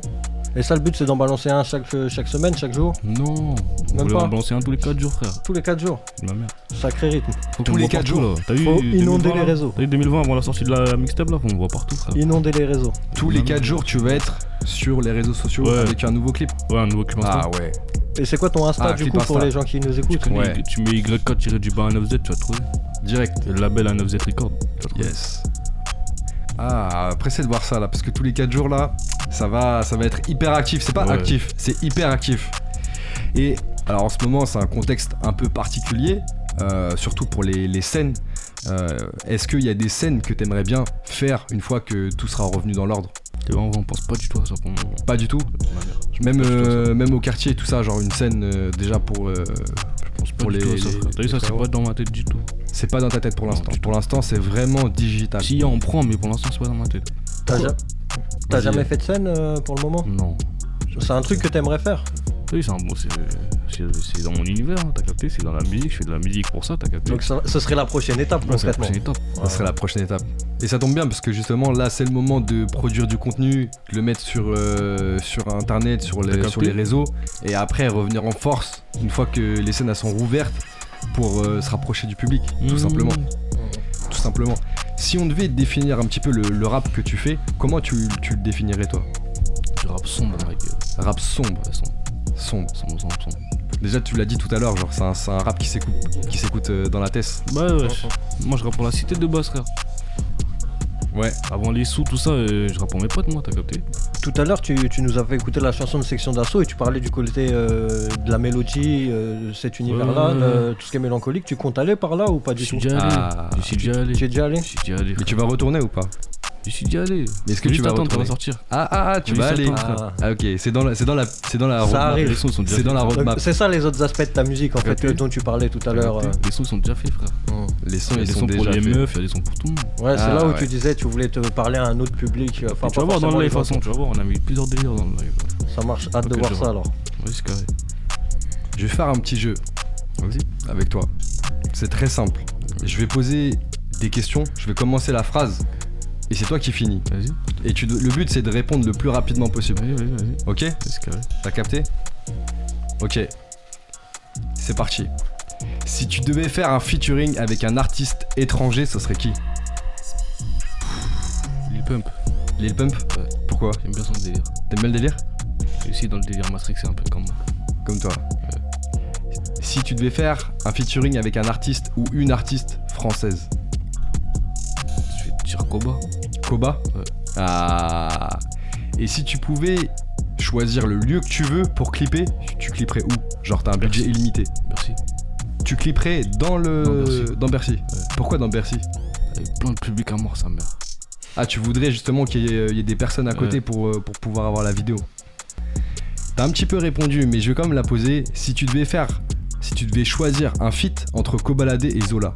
[SPEAKER 3] Et ça, le but, c'est d'en balancer un chaque, chaque semaine, chaque jour
[SPEAKER 7] Non, on
[SPEAKER 3] Même
[SPEAKER 7] voulait
[SPEAKER 3] pas
[SPEAKER 7] en balancer un tous les 4 jours, frère.
[SPEAKER 3] Tous les 4 jours.
[SPEAKER 7] Ma mère.
[SPEAKER 3] Sacré rythme.
[SPEAKER 7] Faut
[SPEAKER 1] Tous les
[SPEAKER 7] me voit
[SPEAKER 1] quatre
[SPEAKER 7] partout,
[SPEAKER 1] jours.
[SPEAKER 7] là. T'as vu
[SPEAKER 3] Faut
[SPEAKER 7] 2020,
[SPEAKER 3] inonder les réseaux.
[SPEAKER 7] T'as vu 2020 avant la sortie de la mixtape là, me voir partout, frère.
[SPEAKER 3] Inonder les réseaux.
[SPEAKER 1] Tous les 4 jours, tu vas être sur les réseaux sociaux
[SPEAKER 7] Ouais.
[SPEAKER 1] avec un nouveau clip.
[SPEAKER 7] Ouais, un nouveau clip Insta.
[SPEAKER 1] Ah ouais.
[SPEAKER 3] Et c'est quoi ton Insta
[SPEAKER 1] Ah,
[SPEAKER 3] du coup pour les gens qui nous
[SPEAKER 7] Tu
[SPEAKER 3] écoutent
[SPEAKER 7] connais,
[SPEAKER 1] Ouais.
[SPEAKER 7] tu mets Y4 du bas 9Z, tu vas trouver.
[SPEAKER 1] Direct.
[SPEAKER 7] Le label A9Z Record. Tu vas trouver.
[SPEAKER 1] Yes. Ah, pressé de voir ça là, parce que tous les 4 jours là, ça va, ça va être hyper actif. C'est pas
[SPEAKER 7] Ouais.
[SPEAKER 1] actif, c'est hyper actif. Et alors en ce moment, c'est un contexte un peu particulier, euh, surtout pour les, les scènes. Euh, Est-ce qu'il y a des scènes que t'aimerais bien faire une fois que tout sera revenu dans l'ordre?
[SPEAKER 7] On, on pense pas du tout à ça pour moment.
[SPEAKER 1] Pas du tout. Même, euh, même au quartier et tout ça, genre une scène déjà pour.
[SPEAKER 7] Je pense pas
[SPEAKER 1] pour
[SPEAKER 7] du
[SPEAKER 1] les-
[SPEAKER 7] tout à ça,
[SPEAKER 1] les-
[SPEAKER 7] frère. T'as vu, ça, c'est pas dans ma tête du tout.
[SPEAKER 1] C'est pas dans ta tête pour l'instant. Pour l'instant, c'est vraiment digital.
[SPEAKER 7] Si, on prend, mais pour l'instant, c'est pas dans ma tête.
[SPEAKER 3] T'as ja- t'as
[SPEAKER 1] Vas-y.
[SPEAKER 3] jamais fait de scène euh, pour le moment?
[SPEAKER 7] Non.
[SPEAKER 3] C'est un truc que t'aimerais faire?
[SPEAKER 7] Vu, c'est un bon, c'est- dans mon univers, hein, t'as capté, c'est dans la musique, je fais de la musique pour ça, t'as capté.
[SPEAKER 3] Donc ça- ce serait la prochaine étape
[SPEAKER 7] Ouais, c'est la
[SPEAKER 3] concrètement.
[SPEAKER 7] prochaine étape.
[SPEAKER 1] Ça serait la prochaine étape. Et ça tombe bien parce que justement là c'est le moment de produire du contenu, de le mettre sur, euh, sur internet, sur les,
[SPEAKER 7] capté
[SPEAKER 1] sur les réseaux et après revenir en force une fois que les scènes elles sont rouvertes pour euh, se rapprocher du public, tout
[SPEAKER 7] Mmh.
[SPEAKER 1] simplement. Tout simplement. Si on devait définir un petit peu le, le rap que tu fais, comment tu, tu le définirais toi?
[SPEAKER 7] Du rap sombre.
[SPEAKER 1] Rap sombre,
[SPEAKER 7] Ouais, sombre,
[SPEAKER 1] sombre.
[SPEAKER 7] sombre, sombre, sombre.
[SPEAKER 1] Déjà tu l'as dit tout à l'heure, genre c'est un, un rap qui s'écoute qui s'écoute euh, dans la tête.
[SPEAKER 7] Bah ouais, je- moi je rappe pour la cité de base, frère.
[SPEAKER 1] Ouais.
[SPEAKER 7] Avant les sous, tout ça, euh, je rappe pour mes potes, moi, t'as capté
[SPEAKER 3] Tout à l'heure, tu, tu nous as fait écouter la chanson de Section d'Assaut et tu parlais du côté euh, de la mélodie, euh, de cet univers-là, euh, tout ce qui est mélancolique. Tu comptes aller par là ou pas du
[SPEAKER 7] J'y suis
[SPEAKER 3] tout
[SPEAKER 7] déjà allé.
[SPEAKER 1] Ah.
[SPEAKER 7] J'y suis déjà allé.
[SPEAKER 3] Tu es déjà allé
[SPEAKER 7] J'y suis déjà allé.
[SPEAKER 1] Mais tu vas retourner ou pas?
[SPEAKER 7] J'y suis déjà allé.
[SPEAKER 1] Mais est-ce que tu vas
[SPEAKER 7] attendre, ça va sortir.
[SPEAKER 1] Ah ah, ah tu vas aller.
[SPEAKER 3] Ah.
[SPEAKER 1] Ah ok, c'est dans la, c'est dans la, c'est dans la
[SPEAKER 3] Ça
[SPEAKER 1] roadmap.
[SPEAKER 3] arrive.
[SPEAKER 7] Les sons sont déjà
[SPEAKER 1] C'est dans la roadmap.
[SPEAKER 3] C'est ça les autres aspects de ta musique en fait que- dont tu parlais tout à l'heure. euh.
[SPEAKER 7] Les sons sont déjà faits, frère.
[SPEAKER 1] Les sons
[SPEAKER 7] Il y a
[SPEAKER 1] ils
[SPEAKER 7] des
[SPEAKER 1] sont
[SPEAKER 7] sons pour les meufs, il y a des sons pour tout le monde.
[SPEAKER 3] Ouais, c'est
[SPEAKER 1] Ah,
[SPEAKER 3] là où
[SPEAKER 1] ouais.
[SPEAKER 3] tu disais tu voulais te parler à un autre public. euh, Enfin,
[SPEAKER 7] tu
[SPEAKER 3] pas
[SPEAKER 7] vas voir dans le live, façon, tu vas voir, on a mis plusieurs délires dans le live.
[SPEAKER 3] Ça marche, hâte de voir
[SPEAKER 7] je
[SPEAKER 3] ça
[SPEAKER 7] vois.
[SPEAKER 3] alors.
[SPEAKER 7] Oui, c'est carré.
[SPEAKER 1] Je vais faire un petit jeu. Vas-y. Avec toi. C'est très simple. Je vais poser des questions. Je vais commencer la phrase. Et c'est toi qui finis.
[SPEAKER 7] Vas-y,
[SPEAKER 1] Et tu, le but c'est de répondre le plus rapidement possible.
[SPEAKER 7] vas-y, vas-y, vas-y.
[SPEAKER 1] Ok
[SPEAKER 7] Ouais, C'est carré.
[SPEAKER 1] T'as capté Ok. C'est parti. Si tu devais faire un featuring avec un artiste étranger, ce serait qui
[SPEAKER 7] Lil Pump,
[SPEAKER 1] Lil Pump
[SPEAKER 7] Ouais.
[SPEAKER 1] Pourquoi
[SPEAKER 7] j'aime bien son délire.
[SPEAKER 1] T'aimes bien le délire
[SPEAKER 7] Et aussi dans le délire Matrix, c'est un peu comme moi.
[SPEAKER 1] Comme toi. Si tu devais faire un featuring avec un artiste ou une artiste française,
[SPEAKER 7] Je vais te dire Koba.
[SPEAKER 1] Koba
[SPEAKER 7] Ouais.
[SPEAKER 1] Ah. Et si tu pouvais choisir le lieu que tu veux pour clipper, tu clipperais où Genre t'as un budget illimité.
[SPEAKER 7] Merci.
[SPEAKER 1] Tu clipperais dans le
[SPEAKER 7] Dans Bercy.
[SPEAKER 1] dans Bercy. Pourquoi dans Bercy?
[SPEAKER 7] Avec plein de public à mort, sa mère.
[SPEAKER 1] Ah, tu voudrais justement qu'il y, ait- y ait des personnes à côté
[SPEAKER 7] Ouais.
[SPEAKER 1] pour, euh, pour pouvoir avoir la vidéo. T'as un petit peu répondu, mais je vais quand même la poser. Si tu devais faire, si tu devais choisir un feat entre Kobalade et Zola,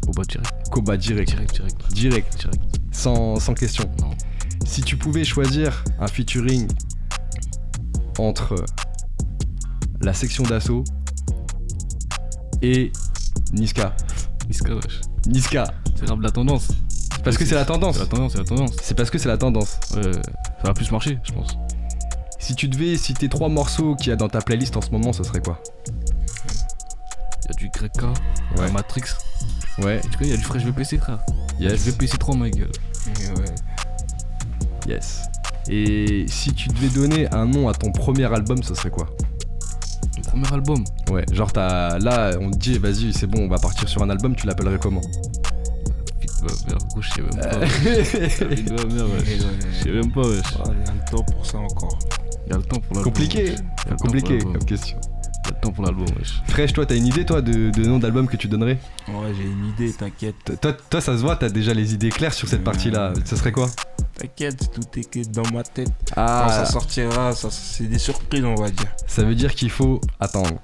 [SPEAKER 7] Koba direct.
[SPEAKER 1] Koba direct,
[SPEAKER 7] Direct, direct.
[SPEAKER 1] direct,
[SPEAKER 7] Direct.
[SPEAKER 1] Sans, sans question.
[SPEAKER 7] Non.
[SPEAKER 1] Si tu pouvais choisir un featuring entre la section d'assaut et Niska.
[SPEAKER 7] Niska, wesh.
[SPEAKER 1] Niska.
[SPEAKER 7] C'est grave la tendance.
[SPEAKER 1] Parce que c'est la tendance.
[SPEAKER 7] C'est la tendance, c'est la tendance.
[SPEAKER 1] C'est parce que c'est la tendance.
[SPEAKER 7] Ouais, ça va plus marcher, je pense.
[SPEAKER 1] Si tu devais citer trois morceaux qu'il y a dans ta playlist en ce moment, ce serait quoi?
[SPEAKER 7] Il y a du Greka,
[SPEAKER 1] Ouais.
[SPEAKER 7] la Matrix.
[SPEAKER 1] Ouais,
[SPEAKER 7] Et tu connais, il y a du Fresh VPC, frère.
[SPEAKER 1] Yes.
[SPEAKER 7] Du VPC 3, ma gueule.
[SPEAKER 1] Yes. Et si tu devais donner un nom à ton premier album, ce serait quoi?
[SPEAKER 7] Mon premier album?
[SPEAKER 1] Ouais, genre t'as. Là, on te dit, vas-y, c'est bon, on va partir sur un album, tu l'appellerais comment?
[SPEAKER 7] Putain, ma mère, gros, je sais même pas. Putain de ma mère, wesh. Je sais même pas, wesh.
[SPEAKER 9] Ah, il y a le temps pour ça encore.
[SPEAKER 7] Il y a le temps pour l'album.
[SPEAKER 1] Compliqué. Compliqué comme question.
[SPEAKER 7] Temps pour l'album, wesh.
[SPEAKER 1] Fresh, toi, t'as une idée, toi, de, de nom d'album que tu donnerais
[SPEAKER 9] Ouais, j'ai une idée, t'inquiète.
[SPEAKER 1] Toi, toi, ça se voit, t'as déjà les idées claires sur cette
[SPEAKER 9] Euh,
[SPEAKER 1] partie-là. Ça serait quoi
[SPEAKER 9] T'inquiète, tout est que dans ma tête. Quand
[SPEAKER 1] Ah,
[SPEAKER 9] ça sortira, ça, c'est des surprises, on va dire.
[SPEAKER 1] ça veut dire qu'il faut attendre.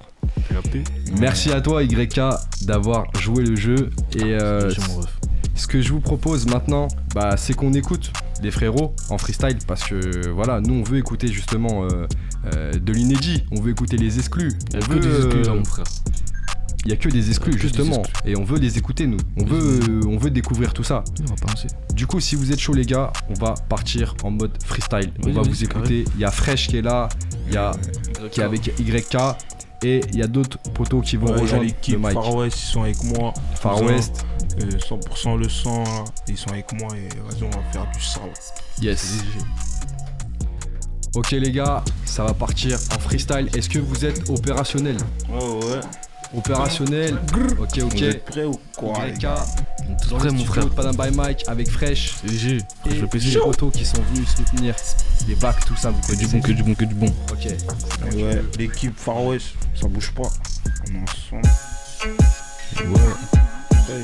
[SPEAKER 1] Merci à toi, YK, d'avoir joué le jeu. Et euh,
[SPEAKER 7] mon ref.
[SPEAKER 1] Ce que je vous propose maintenant, bah, c'est qu'on écoute les frérots en freestyle. Parce que voilà, nous, on veut écouter justement euh, euh, de l'inédit. On veut écouter les exclus.
[SPEAKER 7] Il y a
[SPEAKER 1] On
[SPEAKER 7] que
[SPEAKER 1] veut,
[SPEAKER 7] des exclus là,
[SPEAKER 1] euh,
[SPEAKER 7] mon frère.
[SPEAKER 1] Il y a que des exclus,
[SPEAKER 7] des
[SPEAKER 1] justement.
[SPEAKER 7] exclus.
[SPEAKER 1] Et on veut les écouter, nous. On veut, euh, on veut découvrir tout ça.
[SPEAKER 7] On va penser.
[SPEAKER 1] Du coup, si vous êtes chaud, les gars, on va partir en mode freestyle. On va vous écouter. Il y a Fresh qui est là, il y a qui est avec YK. Et il y a d'autres poteaux qui vont
[SPEAKER 9] Ouais,
[SPEAKER 1] rejoindre le mic.
[SPEAKER 9] Far West, ils sont avec moi.
[SPEAKER 1] Far West,
[SPEAKER 9] Euh, 100% le sang, là. ils sont avec moi et vas-y, on va faire du sale.
[SPEAKER 1] yes. Ok les gars, ça va partir en freestyle. Est-ce que vous êtes opérationnel?
[SPEAKER 9] Ouais, ouais.
[SPEAKER 1] Opérationnel. Ok, ok.
[SPEAKER 9] Vous êtes prêts ou quoi
[SPEAKER 1] YK,
[SPEAKER 7] On est
[SPEAKER 1] le
[SPEAKER 7] mon frère.
[SPEAKER 1] Panam by Mike avec Fresh.
[SPEAKER 7] léger.
[SPEAKER 1] Et
[SPEAKER 7] Je le PC.
[SPEAKER 1] les poteaux qui sont venus soutenir. Les bacs, tout ça, vous
[SPEAKER 7] Que du bon, que du bon, que du bon.
[SPEAKER 1] Ok.
[SPEAKER 9] Ouais, l'équipe Far West, ça bouge pas. On est ensemble.
[SPEAKER 7] Ouais.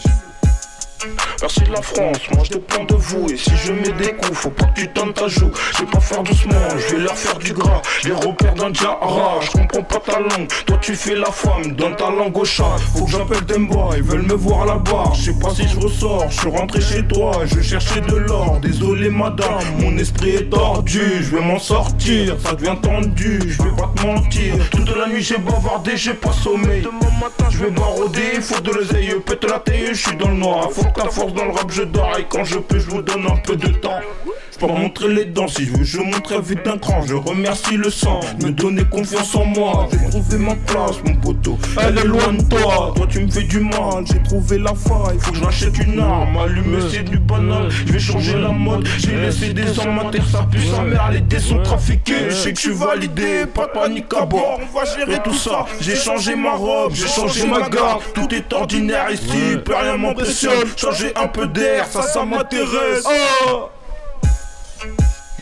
[SPEAKER 6] Merci la France, moi je dépends de vous. Et si je mets des coups, faut pas que tu tentes ta joue. Je vais pas faire doucement, je vais leur faire du gras. Les repères d'un Jara, je comprends pas ta langue. Toi tu fais la femme, dans ta langue au chat. Faut que j'appelle Demba, ils veulent me voir là-bas. Je sais pas si je ressors, je suis rentré chez toi. Je cherchais de l'or, désolé madame. Mon esprit est tordu, je vais m'en sortir. Ça devient tendu, je vais pas te mentir. Toute la nuit j'ai bavardé, j'ai pas sommeil. Je vais barauder, faut de l'oseille, pète la taille, je suis dans le noir. Faut ta force dans le rap, je dors et quand je peux, je vous donne un peu de temps. Je peux montrer les dents, si je veux, je montre vite d'un cran. Je remercie le sang, me donner confiance en moi. J'ai trouvé ma place, mon poteau. Elle est loin de toi, toi tu me fais du mal. J'ai trouvé la faille, faut que je m'achète une arme. Allumer, c'est du banal. Je vais changer la mode, j'ai laissé des hommes à terre, ça pue sa mère. Les dés sont trafiqués, je sais que je suis validé. Pas de panique à bord, on va gérer tout ça. J'ai changé ma robe, j'ai changé ma garde. Tout est ordinaire ici, plus rien m'impressionne. Changer un peu d'air, ça, ça m'intéresse. Oh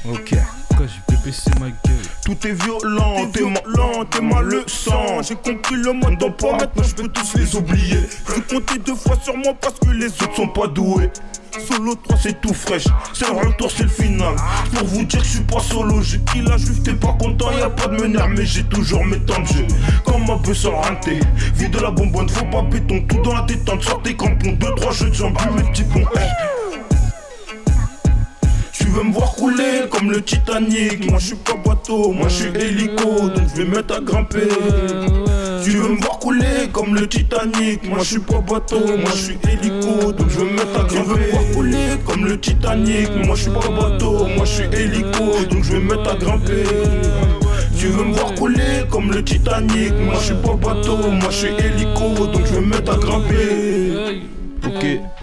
[SPEAKER 9] Ok.
[SPEAKER 7] Pourquoi j'ai PPC ma gueule?
[SPEAKER 6] Tout est violent, t'es lent, t'es mal le sang. J'ai compris le mode d'emploi, maintenant je peux tous les oublier. J'ai compté deux fois sur moi parce que les autres sont pas doués. Solo 3 c'est tout fraîche, c'est le retour, c'est le final. Pour vous dire que je suis pas solo, j'ai pris la juve, t'es pas content, y a pas de meneur, mais j'ai toujours mes temps de jeu. Comme ma sur renté, vie de la bonbonne, faut pas béton, tout dans la détente, sortez crampons, deux trois jeux de jambes, plus mes petits ponts. Tu veux me voir couler comme le Titanic. Moi je suis pas bateau, moi je suis hélico Donc je vais mettre à grimper. Tu veux me voir couler comme le Titanic. Moi je suis pas bateau, moi je suis hélico Donc je vais mettre à grimper. Tu veux me voir couler comme le Titanic. Moi je suis pas bateau, moi je suis hélico Donc je vais mettre à grimper. Tu veux me voir couler comme le Titanic. Moi je suis pas bateau, moi je suis hélico Donc je vais mettre à grimper.
[SPEAKER 9] Ok.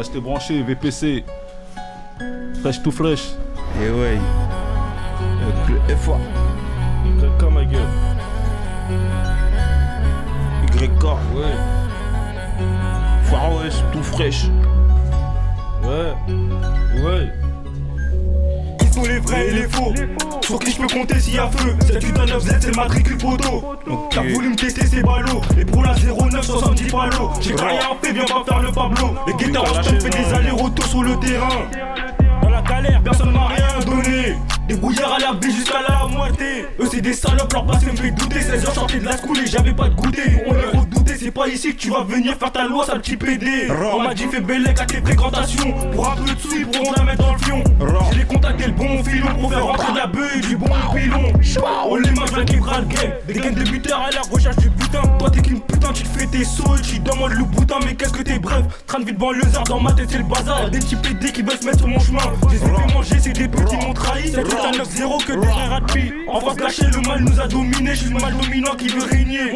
[SPEAKER 4] Restez branchés, VPC. Fresh tout fresh.
[SPEAKER 9] Et ouais. Avec le FA.
[SPEAKER 4] Comme ma gueule.
[SPEAKER 9] YK.
[SPEAKER 4] Ouais,
[SPEAKER 9] Far West, tout fraîche.
[SPEAKER 4] ouais, ouais.
[SPEAKER 6] Sont les vrais et les faux. Sur qui je peux compter s'il y a feu? Cette putain 9 Z, c'est le matricule poteau. T'as voulu me tester ces ballots. Et pour la 09, 70 palos. J'ai rien fait, viens pas faire le Pablo. Les guitares, je fais des allers-retours sur le terrain. Dans la galère, personne m'a rien donné. Des brouillards à la vie jusqu'à la moitié. Eux, c'est des salopes, leur passé me fait douter. 16 heures sorties de la school et j'avais pas de goûter. On c'est pas ici que tu vas venir faire ta loi, sale petit PD. On m'a dit fais bellec à tes fréquentations. Pour un peu de sous, ils pourront la mettre dans le fion. J'ai contacté le bon filon pour faire rentrer de la beuh et du bon pilon. Oh les mains, je qui le game. Des gains de buteurs à la recherche du butin. Toi, t'es qu'une putain, tu te fais tes sauts tu demandes le boutin. Mais qu'est-ce que t'es bref? Train de vite banlieusard dans ma tête, c'est le bazar. Des petits PD qui veulent se mettre sur mon chemin. Je les ai fait manger, c'est des petits m'ont trahi. C'est tout un 9-0 que des frères. En face gâché, le mal nous a dominé. Je suis le mal dominant qui veut régner.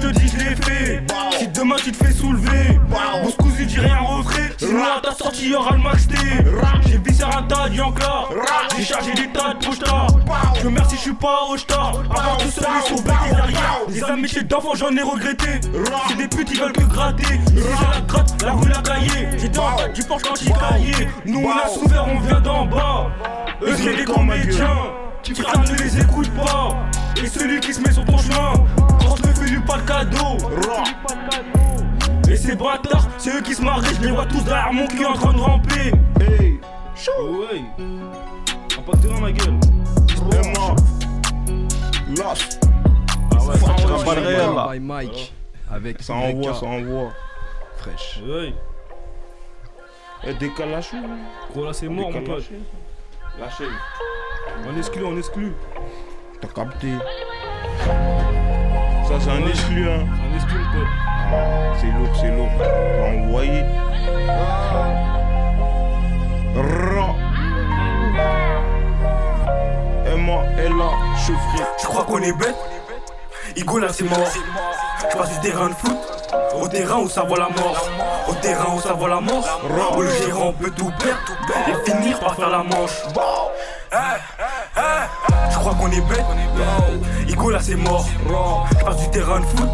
[SPEAKER 6] Je te dis, je l'ai fait. Si demain tu te fais soulever, Moscou, je dis rien refrais. Sinon, à ta sortie, aura le max T. J'ai visé un tas d'Yankla. J'ai chargé des tas de. Je remercie, je suis pas au star. Avant tout seul, ils sont bêtés derrière.
[SPEAKER 4] Les amitiés d'enfants, j'en ai regretté. C'est des putes, ils veulent que gratter. Ici, la gratte, la rue, la cahier. J'étais en bas du porche quand ils caillaient. Nous, on a souffert, on vient d'en bas. Eux, c'est des comédiens. Tu ne les écoute pas. Et celui qui se met sur ton chemin, lui pas de cadeau. Et ces bâtards, c'est eux qui se marient, je les vois tous derrière mon cul en train de ramper.
[SPEAKER 7] Hey Ouais pas de terrain ma gueule
[SPEAKER 6] Et moi, Lost.
[SPEAKER 7] Ah ouais, ça envoie
[SPEAKER 6] pas le réel, là.
[SPEAKER 1] by Mike. Avec
[SPEAKER 6] Ça envoie, ça envoie. Fraîche.
[SPEAKER 7] Ouais
[SPEAKER 6] Et décale la chou.
[SPEAKER 7] Gros là c'est mort mon pote
[SPEAKER 6] Lâchez.
[SPEAKER 7] On exclut, on exclut
[SPEAKER 6] T'as capté. Ça, c'est un exclu, hein.
[SPEAKER 7] C'est un exclu pote
[SPEAKER 6] Ah, c'est lourd, c'est lourd. Envoyé. Ra. Et moi, elle a chauffé.
[SPEAKER 4] Je crois qu'on est bête? Igo là c'est mort. Je passe du terrain de foot au terrain où ça voit la mort. Au terrain où ça voit la mort. Où le gérant peut tout perdre et finir par faire la manche. Eh, Je crois qu'on est bête. Igo là c'est mort. Je passe du terrain de foot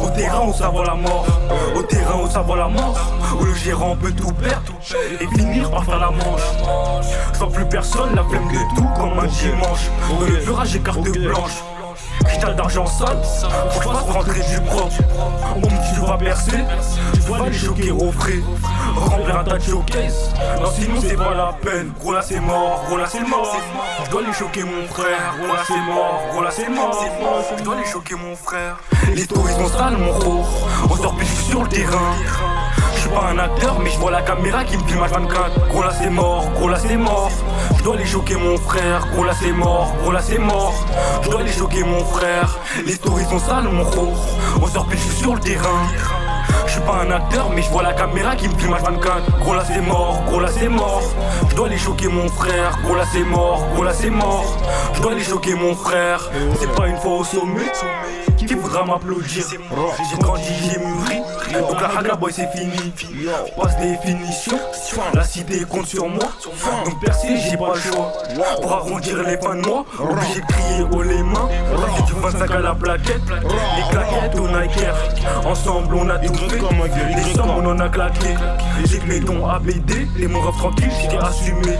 [SPEAKER 4] au terrain où ça voit la mort. Au terrain où ça voit la mort. Où le gérant peut tout perdre et finir par faire la manche. Je vois plus personne, la flemme de tout comme un dimanche. Dans le virage, j'ai carte blanche. Cristal d'argent sale, faut je fasse rentrer du propre. On me dit tu vas percer, tu dois les choquer au frais. Remplir un tas de showcase, non sinon c'est pas la peine. Gros là c'est mort, gros là c'est mort. Je dois les choquer mon frère, gros là c'est mort, gros là c'est mort. Je dois les choquer mon frère. Les stories sont sales mon gros, on sort plus sur le terrain. Je suis pas un acteur, mais je vois la caméra qui me filme à 24. Gros là c'est mort, gros là c'est mort. Je dois les choquer mon frère, gros là c'est mort, gros là c'est mort. Je dois les choquer mon frère. Les stories sont sales mon gros, on sort plus sur le terrain. Je suis pas un acteur, mais je vois la caméra qui me filme à 24. Gros là c'est mort, gros là c'est mort. Je dois les choquer mon frère, gros là c'est mort, gros là c'est mort. Je dois les choquer mon frère. C'est pas une fois au sommet qui voudra m'applaudir. J'ai grandi, j'ai mûri. Donc la haga boy c'est fini. Passe définition. La cité compte sur moi. Donc percer, j'ai pas le choix. Pour arrondir les fins de mois, obligé de crier haut les mains. J'ai du 25 à la plaquette. Les claquettes au Nike Air. Ensemble on a tout fait. Les sommes on en a claqué. J'ai que mes dons ABD. Les mots refs tranquilles, j'ai assumé.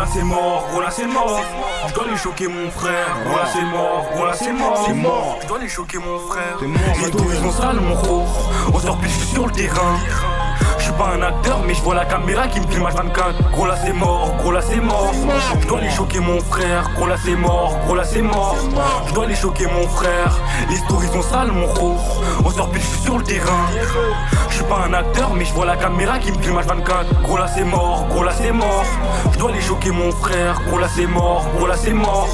[SPEAKER 4] Là c'est mort, gros là c'est mort. Je dois les choquer mon frère. Gros là c'est mort, gros là c'est mort.
[SPEAKER 6] C'est mort.
[SPEAKER 4] Je dois les choquer mon frère.
[SPEAKER 6] C'est mort,
[SPEAKER 4] Les stories sont sales mon gros. On sort plus sur le terrain. Je suis pas un acteur, mais je vois la caméra qui me filme à 24. Gros là c'est mort, gros là c'est mort. Je dois les choquer mon frère. Gros là c'est mort, gros là c'est mort. Je dois les choquer mon frère. Les stories sont sales mon gros. On sort plus sur le terrain. Je suis pas un acteur, mais je vois la caméra qui me filme à 24. Gros là c'est mort, gros là c'est mort. Je dois les choquer mon frère. Gros là c'est mort, gros là c'est mort.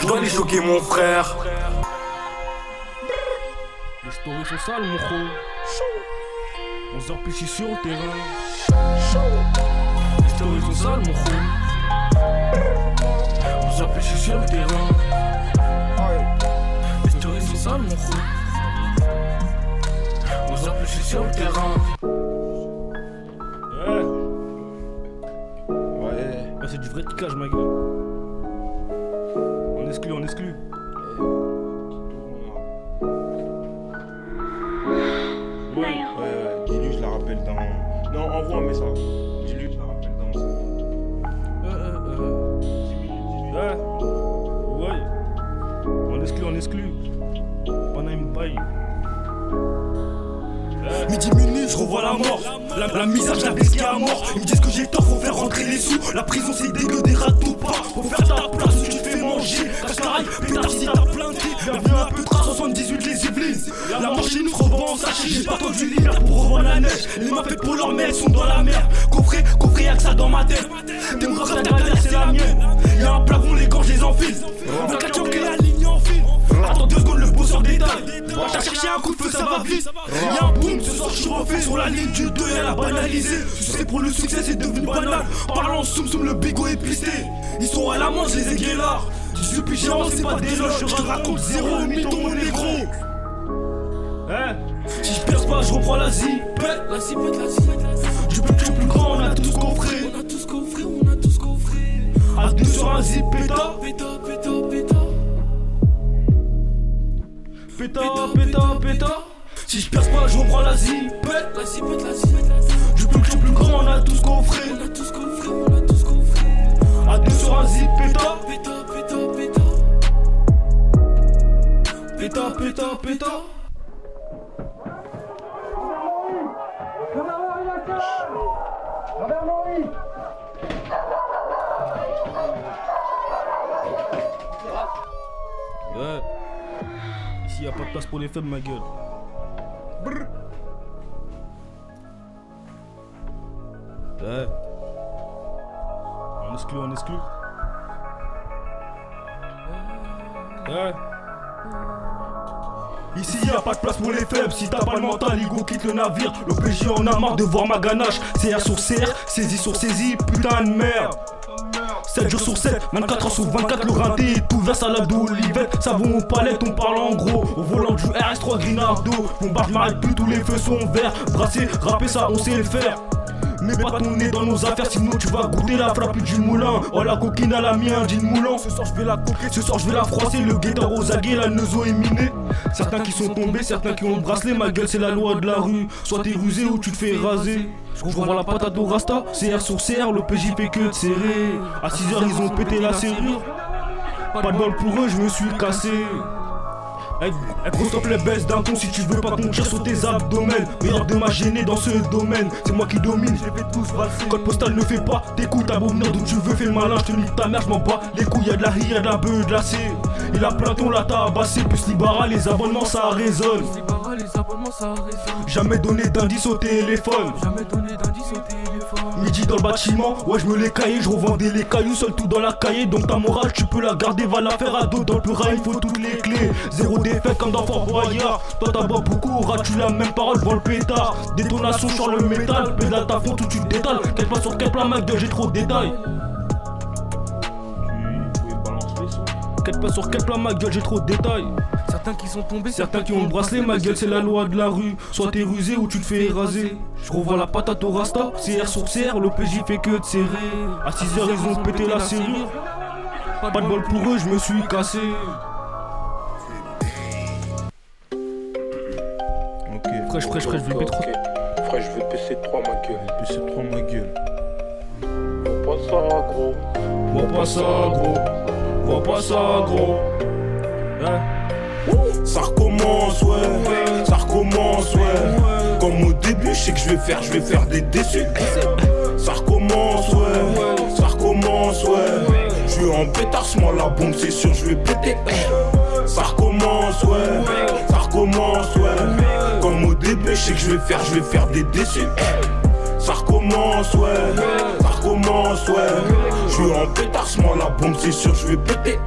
[SPEAKER 4] Je dois les choquer mon frère.
[SPEAKER 7] Les stories sont sales mon gros On plus sur le terrain. Les stories sont sales mon gros On plus sur le terrain. Les stories sont sales mon gros On plus sur le terrain. Ouais.
[SPEAKER 6] Ouais.
[SPEAKER 7] Ah, c'est du vrai ticage ma gueule. On exclut, on exclut.
[SPEAKER 6] Ouais, ouais, la rappelle dans. Non, envoie un message. Dis-lui, je la rappelle dans.
[SPEAKER 7] Euh, euh, euh. Ouais. Ouais. On exclut, on exclut. Paname bail.
[SPEAKER 4] Midi minuit, je revois la mort. La, la misère, je la baisse à mort. Ils me disent que j'ai tort, faut faire rentrer les sous. La prison, c'est dégueu, des rats tout pas. Faut faire ta place, fais manger. Cascaraï, pétard, si t'as planté. Bienvenue à Petra, 78 les Yvelines. La chez nous revend en sachet. J'ai pas tendu l'hiver pour revendre la neige. Les mains faites pour leur mère, sont dans la mer. Coffret, coffret, y'a que ça dans ma tête. T'es mon frère, ta galère, c'est la mienne. Y'a un plafond, les gants, je les enfile. La ligne en fil. Attends deux secondes, le bosseur détaille. T'as cherché un coup de feu, ça va vite. Y'a un boom, ce soir je suis refait sur la ligne du 2 elle a banalisé. Tu sais, pour le succès, c'est devenu banal. Parlons soum soum, le bigot est pisté. Ils sont à la manche, les aiguillards. Je suis géant, c'est pas des loges. Je te raconte zéro, mytho, mon négro.
[SPEAKER 7] Hein
[SPEAKER 4] Si je perce pas, je reprends la zipette. La zipette, la zipette. Du plus que je suis plus grand, on a tous coffré. On a tous coffré, on a tous coffré. À deux sur un zip, péta. Péta, péta, péta. péta, péta, péta. Si je perce pas, je reprends la zipette. La zipette, la zipette. Du plus petit au plus grand, on a tout ce qu'on ferait. On a qu'on ferait, on a qu'on ferait. À deux sur un zip, péta, péta. Péta, péta, péta. Ouais. Ici y a pas de place pour les faibles, ma gueule. Brr. Ouais. On exclut, on exclut. Ouais. Ici y a pas de place pour les faibles, si t'as pas le mental, Igo quitte le navire. Le PJ en a marre de voir ma ganache. CR sur CR, saisie sur saisie, putain de merde. 7 jours sur 7, 24 heures sur 24, le rinté est ouvert, salade d'olivette, savon aux palettes, on parle en gros. Au volant du RS3 Grinardo, mon bar m'arrête plus, tous les feux sont verts. Brasser, rapper ça, on sait le faire. Mets pas ton nez dans nos affaires, sinon tu vas goûter la frappe du moulin. Oh la coquine à la mienne, dit moulant. Ce soir je vais la coquer, ce soir je vais la froisser. Le guetteur aux aguets, la neuzo est minée. Certains qui sont tombés, certains qui ont le bracelet. Ma gueule, c'est la loi de la rue. Soit t'es rusé ou tu te fais raser. Je la patate au rasta. CR sur CR, le PJ fait que de serrer. À 6h, ils ont pété la serrure. Pas de bol pour eux, je me suis cassé. Eh, eh, gros stop les baisses d'un ton si tu veux pas qu'on tire sur tes abdomens. Meilleur de ma gêner dans ce domaine C'est moi qui domine, je les fais tous valser. Code postal ne fait pas, t'écoutes à venir d'où tu veux Fais le malin, je te nique ta mère, je m'en bats Les couilles y'a de la rire, y'a de la beuh, de la C Il a Platon, la tabassé Plus Libara, les abonnements ça résonne
[SPEAKER 7] les abonnements ça résonne.
[SPEAKER 4] Jamais donné d'indice au téléphone.
[SPEAKER 7] Jamais donné d'indice au téléphone.
[SPEAKER 4] Midi dans le bâtiment, ouais je me les caillais, je revendais les cailloux seul tout dans la cahier. Donc ta morale tu peux la garder, va la faire à dos dans le pura, il faut toutes les clés. Zéro défaite comme dans Fort Boyard. Toi t'as beaucoup, auras-tu la même parole devant le pétard. Détonation sur le métal, pédale ta fond tout tu te détales. Quel pas sur quel plan ma gueule j'ai trop de détails. Quel pas sur quel plan ma gueule j'ai trop de détails
[SPEAKER 7] Certains qui sont tombés,
[SPEAKER 4] Certains qui ont le bracelet, ma gueule c'est la loi de la rue. Soit t'es rusé ou tu te fais raser. Je revois la patate au rasta, CR sur CR, le PJ fait que de serrer. À 6h ils ont pété la serrure. Pas de bol pour eux, je me suis cassé.
[SPEAKER 9] Ok.
[SPEAKER 4] Fraîche, fraîche, fraîche, je vais
[SPEAKER 9] Ok. Frère, je vais PC3 ma gueule. PC3 ma gueule. Vois pas ça, gros.
[SPEAKER 4] Vois pas ça gros, vois pas ça gros. Hein?
[SPEAKER 6] Recommence, ouais. Ça recommence, ouais. Comme au début, je sais que je vais faire, je vais faire des déçus. Ça recommence, ouais. Ça recommence, ouais. Je suis en pétassement, la bombe, c'est sûr, je vais péter. Ça recommence, ouais. Ça recommence, ouais. Comme au début, je sais que je vais faire, je vais faire des déçus. Ça recommence, ouais. Ça recommence, ouais. Je suis en pétassement, la bombe, c'est sûr, je vais péter.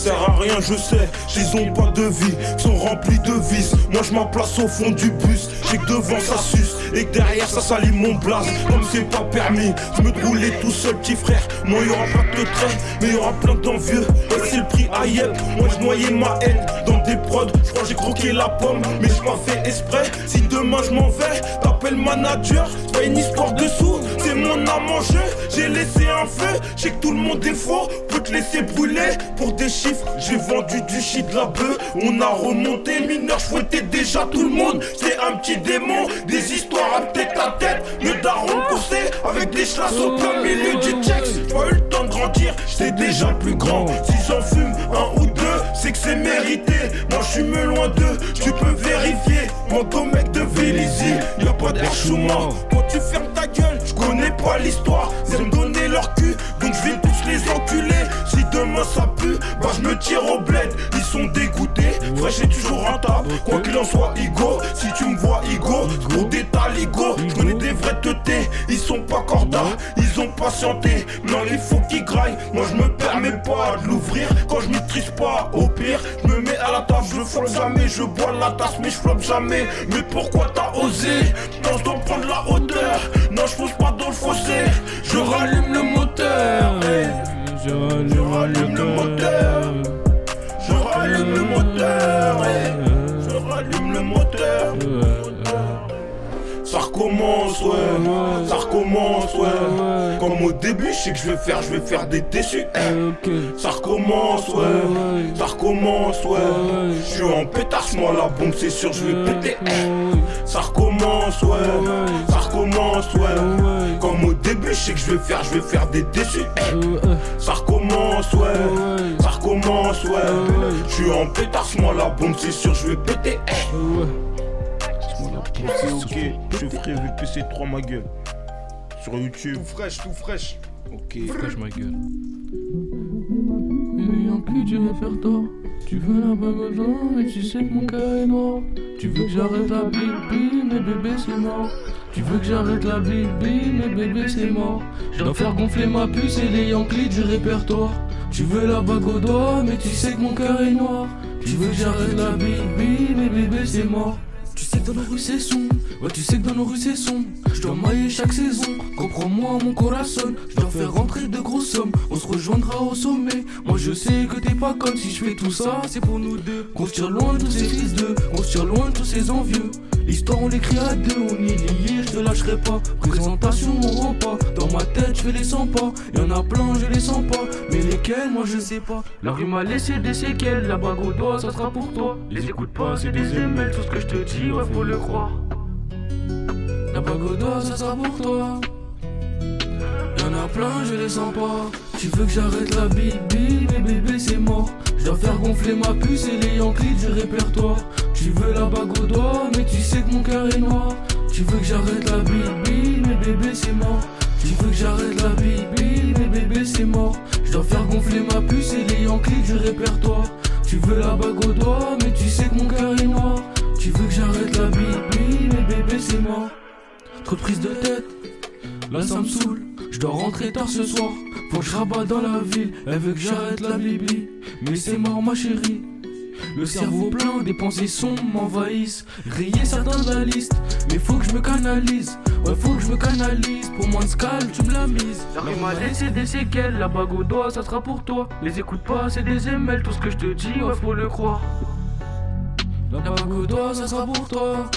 [SPEAKER 6] Sert à rien, je sais, ils ont pas de vie, sont remplis de vices. Moi je place au fond du bus, j'ai que devant ça suce et que derrière ça salit mon blaze. Comme c'est pas permis, je me rouler tout seul, petit frère. Moi y aura pas de trait, mais y aura plein d'envieux. Et c'est le prix à yep. Moi je noyais ma haine des prods, je crois j'ai croqué la pomme, mais je pas fait exprès. Si demain je m'en vais, t'appelles manager, pas une histoire de sous, c'est mon âme en jeu. J'ai laissé un feu, je sais que tout le monde est faux, peut te laisser brûler pour des chiffres. J'ai vendu du shit de la bœuf, on a remonté mineur, je déjà tout le monde. C'est un petit démon, des histoires à tête à tête. Le daron coursé avec des chlasses au plein milieu Mon de Vélizy, y'a pas d'air. Quand tu fermes ta gueule, je connais pas l'histoire. C'est me donner leur cul, donc je vais tous les enculer. Si demain ça pue, bah je me tire au bled. Ils sont dégoûtés, fraîche est toujours rentable. Quoi qu'il en soit, Igo, si tu me vois, Igo, pour des taligots, je connais des vrais teutés. Ils sont pas cordas, ils ont patienté. Non, il faut qu'ils graillent. Moi je me permets pas de l'ouvrir quand je maîtrise pas. Au pire, je la je jamais. Je bois la tasse, mais je flotte jamais. Mais pourquoi t'as osé? Non, je dois prendre la hauteur. Non, je fonce pas dans le fossé. Je rallume le moteur.
[SPEAKER 4] Je
[SPEAKER 6] rallume le moteur. Je rallume le moteur. Je rallume le moteur. Recommence, ouais. Ça recommence, ouais. Comme au début, je sais que je vais faire, je vais faire des déçus. eh. Ça recommence, ouais. Ça recommence, ouais. Je suis en pétasse, moi la bombe, c'est sûr, je vais péter. eh. Ça recommence, ouais. Ça recommence, ouais. Comme au début, je sais que je vais faire, je vais faire des déçus. eh. Ça recommence, ouais. Ça recommence, ouais. Je suis en pétasse, moi la bombe, c'est sûr, je vais péter. Eh. Ok, ok, je ferai VPC3 ma gueule. Sur YouTube.
[SPEAKER 9] Tout fraîche, tout fraîche.
[SPEAKER 6] Ok.
[SPEAKER 7] Fraîche ma gueule.
[SPEAKER 4] Yankee du répertoire. Tu veux la bague aux dents, mais tu sais que mon cœur est noir. Tu veux que j'arrête la bibi, mais bébé c'est mort. Tu veux que j'arrête la bibi, mais bébé c'est mort. Je dois faire gonfler ma puce et les Yankees du répertoire. Tu veux la bague au doigt, mais tu sais que mon cœur est noir. Tu veux que j'arrête la bibi, mais bébé c'est mort. Tu sais que dans nos rues c'est son, ouais tu sais que dans nos rues c'est son Je dois mailler chaque saison, comprends-moi mon corazon Je dois faire rentrer de grosses sommes, on se rejoindra au sommet. Moi je sais que t'es pas comme si je fais tout ça, c'est pour nous deux Qu'on se tire loin de tous ces fils de, qu'on se tire loin de tous ces envieux L'histoire on l'écrit à deux, on est liés, je te lâcherai pas. Présentation on rend pas, dans ma tête je fais les 100 pas. Y'en a plein je les sens pas, mais lesquels moi je sais pas. La rue m'a laissé des séquelles, la bague au doigt ça sera pour toi. Les écoute pas, c'est des emails, tout ce que je te dis, ouais faut le croire. La bague au doigt ça sera pour toi je les sens pas. Tu veux que j'arrête la bibi, mais bébé c'est mort. Je dois faire gonfler ma puce et les Yankees du répertoire. Tu veux la bague au doigt, mais tu sais que mon cœur est noir. Tu veux que j'arrête la bibi, mais bébé c'est mort. Tu veux que j'arrête la bibi, mais bébé c'est mort. Je dois faire gonfler ma puce et les Yankees du répertoire. Tu veux la bague au doigt, mais tu sais que mon cœur est noir. Tu veux que j'arrête la bibi, mais bébé c'est mort. Trop de prise de tête, Là ça me saoule, je dois rentrer tard ce soir Faut que je dans la ville, elle veut que j'arrête la bibi Mais c'est mort ma chérie. Le cerveau plein, des pensées sombres m'envahissent. Rayer certains de la liste, mais faut que je me canalise. Ouais faut que je me canalise, pour moins de scale tu me la mises. J'arrive m'a laissé des séquelles, la bague au doigt ça sera pour toi. Les écoute pas, c'est des emails, tout ce que je te dis, ouais faut le croire. La bague au doigt ça sera pour toi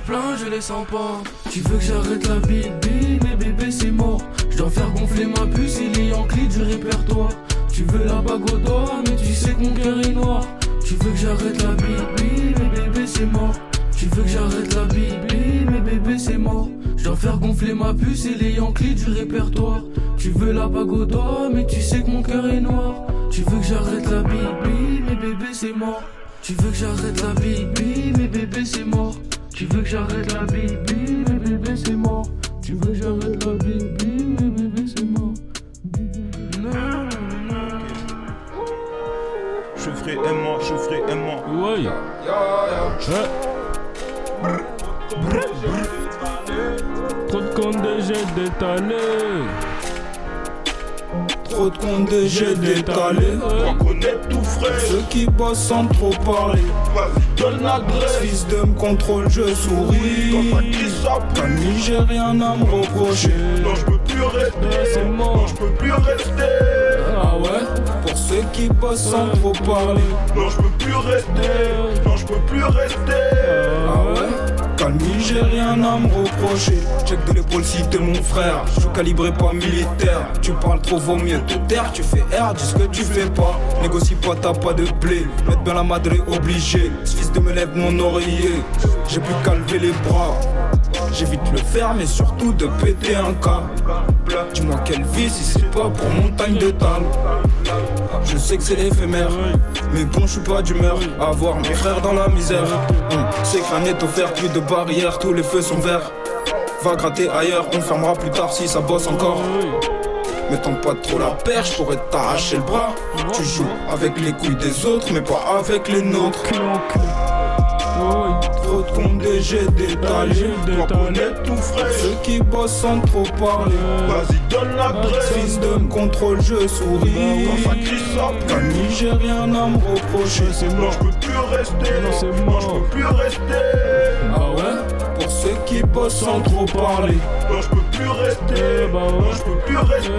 [SPEAKER 4] Plein, je les sens pas. Tu veux que j'arrête la bibi, mais bébé c'est mort. Je dois faire gonfler ma puce et les Yankees du répertoire. Tu veux la bague au doigt, mais tu sais que mon cœur est noir. Tu veux que j'arrête la bibi, mais bébé c'est mort. Tu veux que j'arrête la bibi, mais bébé c'est mort. Je dois faire gonfler ma puce et les Yankees du répertoire. Tu veux la bague au doigt, mais tu sais que mon cœur est noir. Tu veux que j'arrête la bibi, mais bébé c'est mort. Tu veux que j'arrête la bibi, mais bébé c'est mort. Tu veux que j'arrête la bibi, mais bébé c'est mort. Tu veux que j'arrête la bibi, mais bébé c'est mort. Non, non, non.
[SPEAKER 6] Je ferai aimant, je ferai aimant.
[SPEAKER 4] Ouais. Trop de comptes déjà détalés.
[SPEAKER 9] Trop de comptes déjà détalés.
[SPEAKER 6] Dois connaître tout frais.
[SPEAKER 9] Ceux qui bossent sans trop parler.
[SPEAKER 6] Donne l'adresse.
[SPEAKER 9] Fils de me contrôle, je souris. Lui, j'ai rien à me reprocher.
[SPEAKER 6] Non, je peux plus rester.
[SPEAKER 4] c'est mort.
[SPEAKER 6] Non, je peux plus rester.
[SPEAKER 4] Ah ouais?
[SPEAKER 9] Pour ceux qui bossent sans trop parler.
[SPEAKER 6] Non, je peux plus rester. Non, je peux plus rester.
[SPEAKER 9] J'ai rien à me reprocher. Check de l'épaule si t'es mon frère. Je suis calibré pas militaire. Tu parles trop, vaut mieux te taire. Tu fais R, dis ce que tu fais pas. Négocie pas, t'as pas de blé. Mettre bien la madre obligé. Ce fils de me lève mon oreiller. J'ai plus qu'à lever les bras. J'évite le faire, mais surtout de péter un Dis-moi quelle vie si c'est pas pour montagne de table. Je sais que c'est éphémère, mais bon, je suis pas d'humeur à voir mes frères dans la misère. Hum, C'est que rien n'est offert, plus de barrières, tous les feux sont verts. Va gratter ailleurs, on fermera plus tard si ça bosse encore. Mais tente pas trop la perche, pourrais t'arracher le bras. Tu joues avec les couilles des autres, mais pas avec les nôtres. Trop de comptes déjà détalés.
[SPEAKER 6] Dois connaître tout frais.
[SPEAKER 9] Ceux qui bossent sans trop parler.
[SPEAKER 6] Vas-y, donne l'adresse.
[SPEAKER 9] Fils de me contrôle, je souris.
[SPEAKER 6] Crise, ça pue.
[SPEAKER 9] Camille, j'ai rien à me reprocher.
[SPEAKER 6] Non, je peux plus rester.
[SPEAKER 4] Non, c'est
[SPEAKER 6] je
[SPEAKER 4] mort.
[SPEAKER 6] peux plus rester.
[SPEAKER 9] Ah ouais? Pour ceux qui bossent sans trop parler.
[SPEAKER 6] Non, je peux plus rester.
[SPEAKER 4] Eh bah ouais.
[SPEAKER 6] Non, je peux plus rester.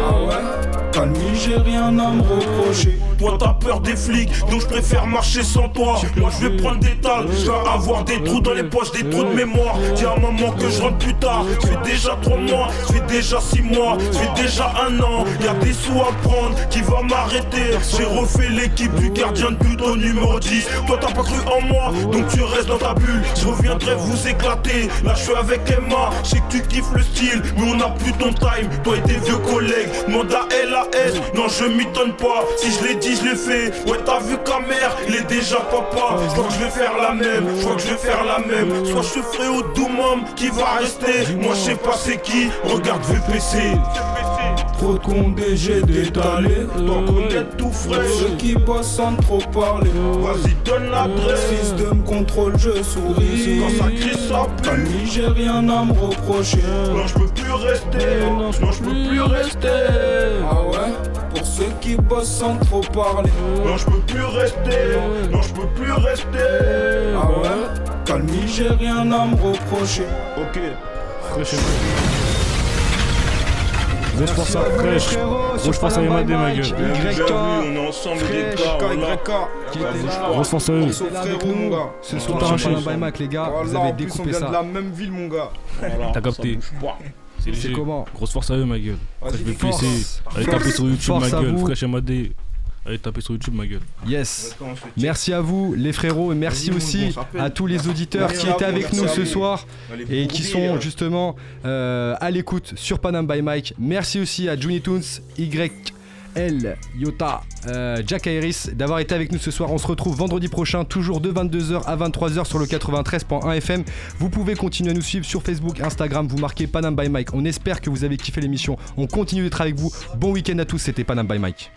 [SPEAKER 9] Ah ouais? Calme, j'ai rien à me reprocher.
[SPEAKER 6] Toi t'as peur des flics, donc je préfère marcher sans toi. Moi je vais prendre des talles, je vais avoir des trous dans les poches, des trous de mémoire. Dis à un moment que je rentre plus tard. Ça fait déjà 3 mois, ça fait déjà 6 mois, ça fait déjà un an. Y'a des sous à prendre, qui va m'arrêter J'ai refait l'équipe du gardien de but au numéro 10. Toi t'as pas cru en moi, donc tu restes dans ta bulle. Je reviendrai vous éclater. Là je suis avec Emma, je sais que tu kiffes le style, mais on a plus ton time. Toi et tes vieux collègues, demande à LAS. Non, je m'étonne pas, si je l'ai dit, je l'ai fait. Ouais, t'as vu qu'à mère, il est déjà papa. Je crois que je vais faire la même, je crois que je vais faire la même. Soit je ferai au Doomum qui va rester. Moi, je sais pas c'est qui, regarde VPC.
[SPEAKER 9] Trop de condés, j'ai détalé.
[SPEAKER 6] T'en connais tout frais.
[SPEAKER 9] Ceux qui bossent sans trop parler.
[SPEAKER 6] Vas-y, donne l'adresse.
[SPEAKER 9] Système contrôle, je souris.
[SPEAKER 6] Quand ça crie, ça pue.
[SPEAKER 9] J'ai rien à me reprocher.
[SPEAKER 6] Non, je peux plus rester. Non, je peux plus rester.
[SPEAKER 9] Ceux qui bossent sans trop parler.
[SPEAKER 6] Non, je peux plus rester. Non, je peux plus rester.
[SPEAKER 9] Ah ouais? Calme, j'ai rien à me reprocher.
[SPEAKER 6] Ok.
[SPEAKER 10] À fraîche. Grosse force à Yamade, ma gueule.
[SPEAKER 6] On est ensemble des gars. voilà.
[SPEAKER 1] qui était là.
[SPEAKER 10] Grosse force à eux.
[SPEAKER 1] Ce soir les gars. Vous avez découpé ça.
[SPEAKER 11] même ville, mon gars.
[SPEAKER 7] T'as capté. C'est
[SPEAKER 1] comment
[SPEAKER 7] Grosse force à eux, ma gueule. Après, je vais
[SPEAKER 1] force.
[SPEAKER 7] pisser. Allez taper sur YouTube,
[SPEAKER 1] Force
[SPEAKER 7] ma gueule. Fraîche MAD. Allez taper sur YouTube, ma gueule.
[SPEAKER 1] Yes. Merci à vous les frérots et merci aussi à tous les auditeurs qui étaient avec nous ce soir et qui sont
[SPEAKER 6] hein.
[SPEAKER 1] justement euh, à l'écoute sur Panam by Mike. Merci aussi à Juni Toons, YL, Yota, euh, Jack Iris d'avoir été avec nous ce soir. On se retrouve vendredi prochain, toujours de 22h à 23h sur le 93.1 FM. Vous pouvez continuer à nous suivre sur Facebook, Instagram, vous marquez Panam by Mike. On espère que vous avez kiffé l'émission. On continue d'être avec vous. Bon week-end à tous, c'était Panam by Mike.